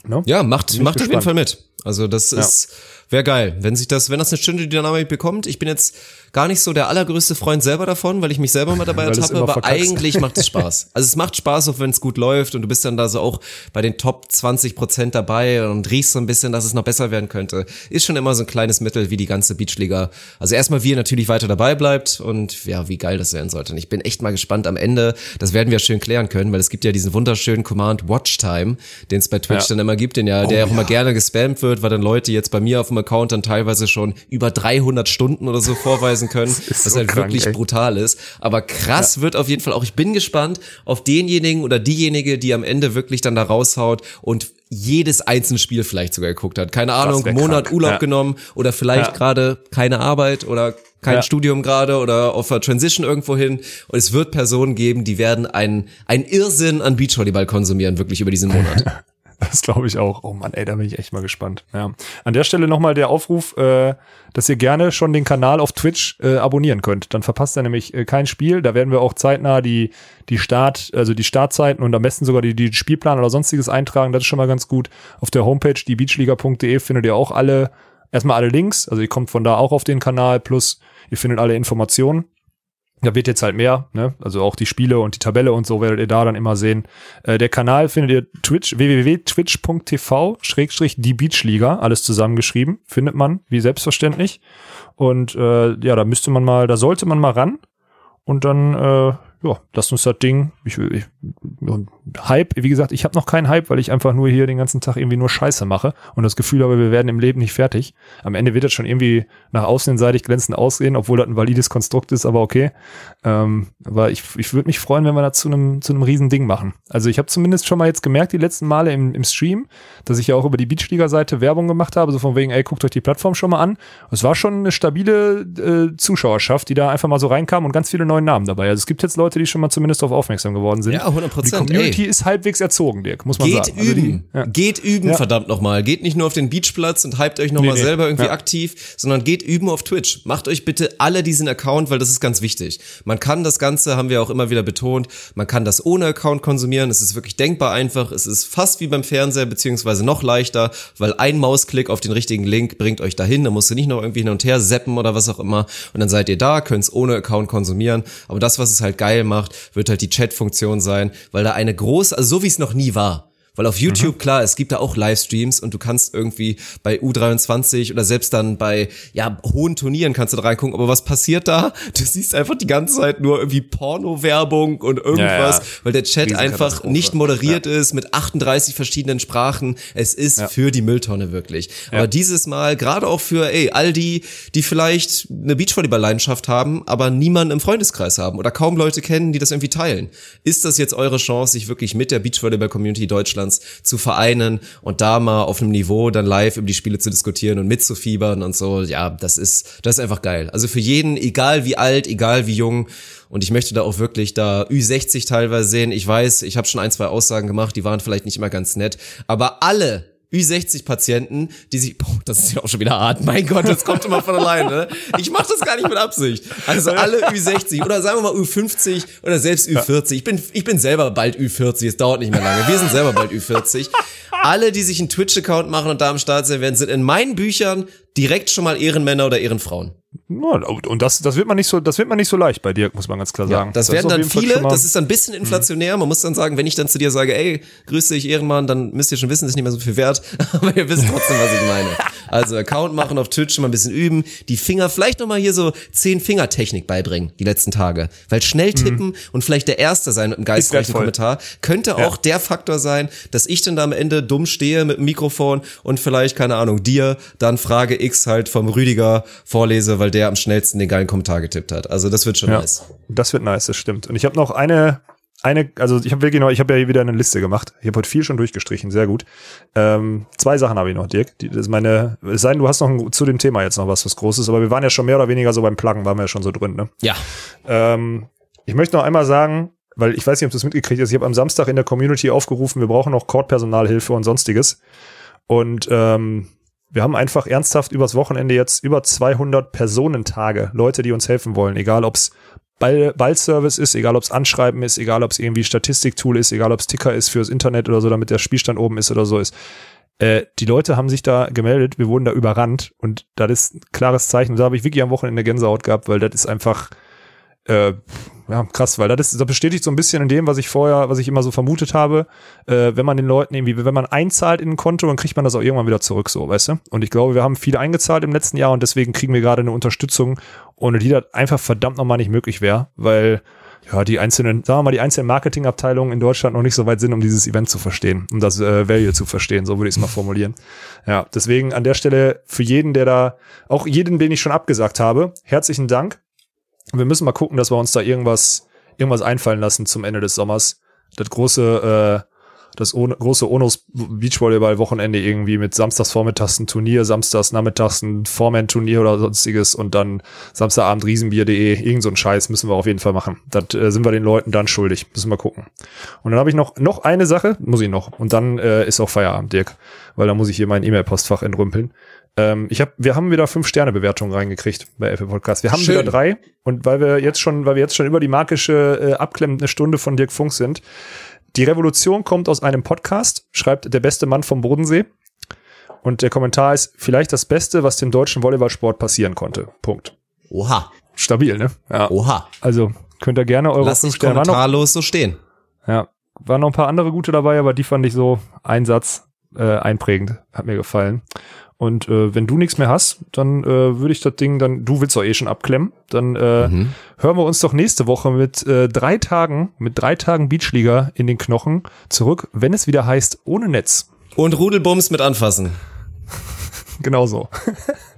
B: Ne?
A: Ja, macht, macht auf jeden. Fall mit. Also das ist, wäre geil, wenn sich das, wenn das eine Stunde Dynamik bekommt. Ich bin jetzt gar nicht so der allergrößte Freund selber davon, weil ich mich selber mal dabei ertappe, aber
B: verkackst.
A: eigentlich macht es Spaß. Also es macht Spaß, auch wenn es gut läuft und du bist dann da so auch bei den Top 20 Prozent dabei und riechst so ein bisschen, dass es noch besser werden könnte. Ist schon immer so ein kleines Mittel wie die ganze Beachliga. Also erstmal, wie ihr natürlich weiter dabei bleibt und ja, wie geil das werden sollte. Und ich bin echt mal gespannt am Ende. Das werden wir schön klären können, weil es gibt ja diesen wunderschönen Command Watch Time, den es bei Twitch
B: Ja.
A: dann immer gibt, den ja, der auch immer gerne gespammt wird, weil dann Leute jetzt bei mir auf dem Account dann teilweise schon über 300 Stunden oder so vorweisen können,
B: ist
A: was
B: so
A: halt
B: krank,
A: wirklich
B: ey.
A: brutal ist. Aber krass wird auf jeden Fall auch, ich bin gespannt auf denjenigen oder diejenige, die am Ende wirklich dann da raushaut und jedes einzelne Spiel vielleicht sogar geguckt hat. Keine Ahnung, Monat
B: krank.
A: Urlaub
B: Ja.
A: genommen oder vielleicht
B: Ja.
A: gerade keine Arbeit oder kein
B: Ja.
A: Studium gerade oder auf der Transition irgendwo hin. Und es wird Personen geben, die werden einen, einen Irrsinn an Beachvolleyball konsumieren, wirklich über diesen Monat.
B: Das glaube ich auch. Oh Mann, ey, da bin ich echt mal gespannt. Ja. An der Stelle nochmal der Aufruf, äh, dass ihr gerne schon den Kanal auf Twitch äh, abonnieren könnt. Dann verpasst ihr nämlich äh, kein Spiel. Da werden wir auch zeitnah die, die Start, also die Startzeiten und am besten sogar die, die Spielplan oder sonstiges eintragen. Das ist schon mal ganz gut. Auf der Homepage, die beachliga.de, findet ihr auch alle, erstmal alle Links. Also ihr kommt von da auch auf den Kanal, plus ihr findet alle Informationen. Da wird jetzt halt mehr, ne? Also auch die Spiele und die Tabelle und so werdet ihr da dann immer sehen. Äh, der Kanal findet ihr Twitch, www.twitch.tv, Schrägstrich die Beachliga, alles zusammengeschrieben, findet man, wie selbstverständlich. Und äh, ja, da müsste man mal, da sollte man mal ran. Und dann, äh, ja, lasst uns das Ding, ich, ich, Hype, wie gesagt, ich habe noch keinen Hype, weil ich einfach nur hier den ganzen Tag irgendwie nur Scheiße mache und das Gefühl habe, wir werden im Leben nicht fertig. Am Ende wird das schon irgendwie nach außen hinseitig glänzend aussehen, obwohl das ein valides Konstrukt ist, aber okay. Ähm, aber ich, ich würde mich freuen, wenn wir das zu einem zu einem riesen Ding machen. Also ich habe zumindest schon mal jetzt gemerkt, die letzten Male im, im Stream, dass ich ja auch über die Beachliga-Seite Werbung gemacht habe, so von wegen, ey, guckt euch die Plattform schon mal an. Es war schon eine stabile äh, Zuschauerschaft, die da einfach mal so reinkam und ganz viele neue Namen dabei. Also es gibt jetzt Leute, die schon mal zumindest darauf aufmerksam geworden sind.
A: Ja, 100%,
B: Die Community
A: ey.
B: ist halbwegs erzogen, Dirk, muss man
A: Geht
B: sagen. Also
A: üben.
B: die, ja.
A: Geht üben,
B: Ja.
A: verdammt nochmal. Geht nicht nur auf den Beachplatz und hypt euch nochmal
B: Nee, nee.
A: selber irgendwie
B: Ja.
A: aktiv, sondern geht üben auf Twitch. Macht euch bitte alle diesen Account, weil das ist ganz wichtig. Man kann das Ganze, haben wir auch immer wieder betont, man kann das ohne Account konsumieren. Es ist wirklich denkbar einfach. Es ist fast wie beim Fernseher, beziehungsweise noch leichter, weil ein Mausklick auf den richtigen Link bringt euch dahin. Da musst du nicht noch irgendwie hin und her zappen oder was auch immer. Und dann seid ihr da, könnt es ohne Account konsumieren. Aber das, was es halt geil macht, wird halt die Chat-Funktion sein, weil da eine große, also so wie es noch nie war. Weil auf YouTube, klar, es gibt da auch Livestreams und du kannst irgendwie bei U23 oder selbst dann bei, ja, hohen Turnieren kannst du da reingucken. Aber was passiert da? Du siehst einfach die ganze Zeit nur irgendwie Porno-Werbung und irgendwas,
B: Ja, ja.
A: weil der Chat einfach nicht moderiert ist mit 38 verschiedenen Sprachen. Es ist für die Mülltonne wirklich. Aber dieses Mal, gerade auch für, ey, all die, die vielleicht eine Beachvolleyball-Leidenschaft haben, aber niemanden im Freundeskreis haben oder kaum Leute kennen, die das irgendwie teilen. Ist das jetzt eure Chance, sich wirklich mit der Beachvolleyball-Community Deutschlands zu vereinen und da mal auf einem Niveau dann live über die Spiele zu diskutieren und mitzufiebern und so? Ja, das ist, das ist einfach geil. Also für jeden, egal wie alt, egal wie jung, und ich möchte da auch wirklich da Ü60 teilweise sehen. Ich weiß, ich habe schon ein, zwei Aussagen gemacht, die waren vielleicht nicht immer ganz nett, aber alle Ü60-Patienten, die sich, boah, das ist ja auch schon wieder hart, mein Gott, das kommt immer von alleine. Ne? Ich mache das gar nicht mit Absicht. Also alle Ü60 oder sagen wir mal Ü50 oder selbst Ü40. Ich bin, ich bin selber bald Ü40, es dauert nicht mehr lange. Wir sind selber bald Ü40. Alle, die sich einen Twitch-Account machen und da am Start sein werden, sind in meinen Büchern direkt schon mal Ehrenmänner oder Ehrenfrauen.
B: Ja, und das, das wird man nicht so, das wird man nicht so leicht bei dir, muss man ganz klar sagen.
A: Das,
B: ist
A: werden dann viele, das ist dann ein bisschen inflationär. Man muss dann sagen, wenn ich dann zu dir sage, ey, grüß dich Ehrenmann, dann müsst ihr schon wissen, das ist nicht mehr so viel wert. Aber ihr wisst trotzdem, was ich meine. Also Account machen auf Twitch, mal ein bisschen üben, die Finger, vielleicht nochmal hier so zehn Finger Technik beibringen, die letzten Tage. Weil schnell tippen und vielleicht der Erste sein mit einem geistreichen. Kommentar könnte auch der Faktor sein, dass ich dann da am Ende dumm stehe mit dem Mikrofon und vielleicht, keine Ahnung, dir dann Frage X halt vom Rüdiger vorlese, weil der am schnellsten den geilen Kommentar getippt hat. Also das wird schon
B: Ja,
A: nice.
B: das wird nice, das stimmt. Und ich habe noch eine, eine, also ich habe wirklich noch, ich habe ja hier wieder eine Liste gemacht. Ich habe heute viel schon durchgestrichen, sehr gut. Ähm, zwei Sachen habe ich noch, Dirk. Die, das ist meine, es sei denn, du hast noch ein, zu dem Thema jetzt noch was, was Großes, aber wir waren ja schon mehr oder weniger so beim Pluggen, waren wir ja schon so drin, ne?
A: Ja.
B: Ähm, ich möchte noch einmal sagen, weil ich weiß nicht, ob du es mitgekriegt hast, ich habe am Samstag in der Community aufgerufen, wir brauchen noch Court-Personalhilfe und sonstiges. Und ähm, wir haben einfach ernsthaft übers Wochenende jetzt über 200 Personentage, Leute, die uns helfen wollen, egal ob's Ball, Ballservice ist, egal ob's Anschreiben ist, egal ob's irgendwie Statistiktool ist, egal ob's Ticker ist fürs Internet oder so, damit der Spielstand oben ist oder so ist. Äh, die Leute haben sich da gemeldet, wir wurden da überrannt und das ist ein klares Zeichen. Da habe ich wirklich am Wochenende Gänsehaut gehabt, weil das ist einfach äh, ja, krass, weil das, ist, das bestätigt so ein bisschen in dem, was ich vorher, was ich immer so vermutet habe, äh, wenn man den Leuten irgendwie, wenn man einzahlt in ein Konto, dann kriegt man das auch irgendwann wieder zurück, so, weißt du? Und ich glaube, wir haben viele eingezahlt im letzten Jahr und deswegen kriegen wir gerade eine Unterstützung, ohne die das einfach verdammt nochmal nicht möglich wäre, weil ja, die einzelnen, sagen wir mal, die einzelnen Marketingabteilungen in Deutschland noch nicht so weit sind, um dieses Event zu verstehen, um das äh, Value zu verstehen, so würde ich es mal formulieren. Ja, deswegen an der Stelle für jeden, der da, auch jeden, den ich schon abgesagt habe, herzlichen Dank. Wir müssen mal gucken, dass wir uns da irgendwas, irgendwas einfallen lassen zum Ende des Sommers. Das große, äh, das ohne, große Onus Beachvolleyball Wochenende irgendwie mit samstags vormittags ein Turnier, samstags nachmittags ein Foreman Turnier oder sonstiges und dann Samstagabend riesenbier.de, irgend so ein Scheiß müssen wir auf jeden Fall machen. Das äh, sind wir den Leuten dann schuldig. Müssen wir gucken. Und dann habe ich noch, noch eine Sache, muss ich noch. Und dann äh, ist auch Feierabend, Dirk. Weil da muss ich hier mein E-Mail-Postfach entrümpeln. Ähm, ich hab, wir haben wieder fünf Sterne Bewertungen reingekriegt bei Apple Podcast. Wir haben
A: Schön.
B: wieder drei und weil wir jetzt schon, weil wir jetzt schon über die magische äh, abklemmende Stunde von Dirk Funk sind. Die Revolution kommt aus einem Podcast, schreibt der beste Mann vom Bodensee. Und der Kommentar ist vielleicht das Beste, was dem deutschen Volleyballsport passieren konnte. Punkt.
A: Oha.
B: Stabil, ne? Ja.
A: Oha.
B: Also könnt ihr gerne eure
A: Lass
B: Sterne. Waren noch,
A: kommentarlos so stehen.
B: ja, waren noch ein paar andere gute dabei, aber die fand ich so ein Satz äh, einprägend. Hat mir gefallen. Und äh, wenn du nichts mehr hast, dann äh, würde ich das Ding dann, du willst doch eh schon abklemmen, dann äh, hören wir uns doch nächste Woche mit äh, drei Tagen, mit drei Tagen Beachliga in den Knochen zurück, wenn es wieder heißt, ohne Netz.
A: Und Rudelbums mit anfassen.
B: Genauso.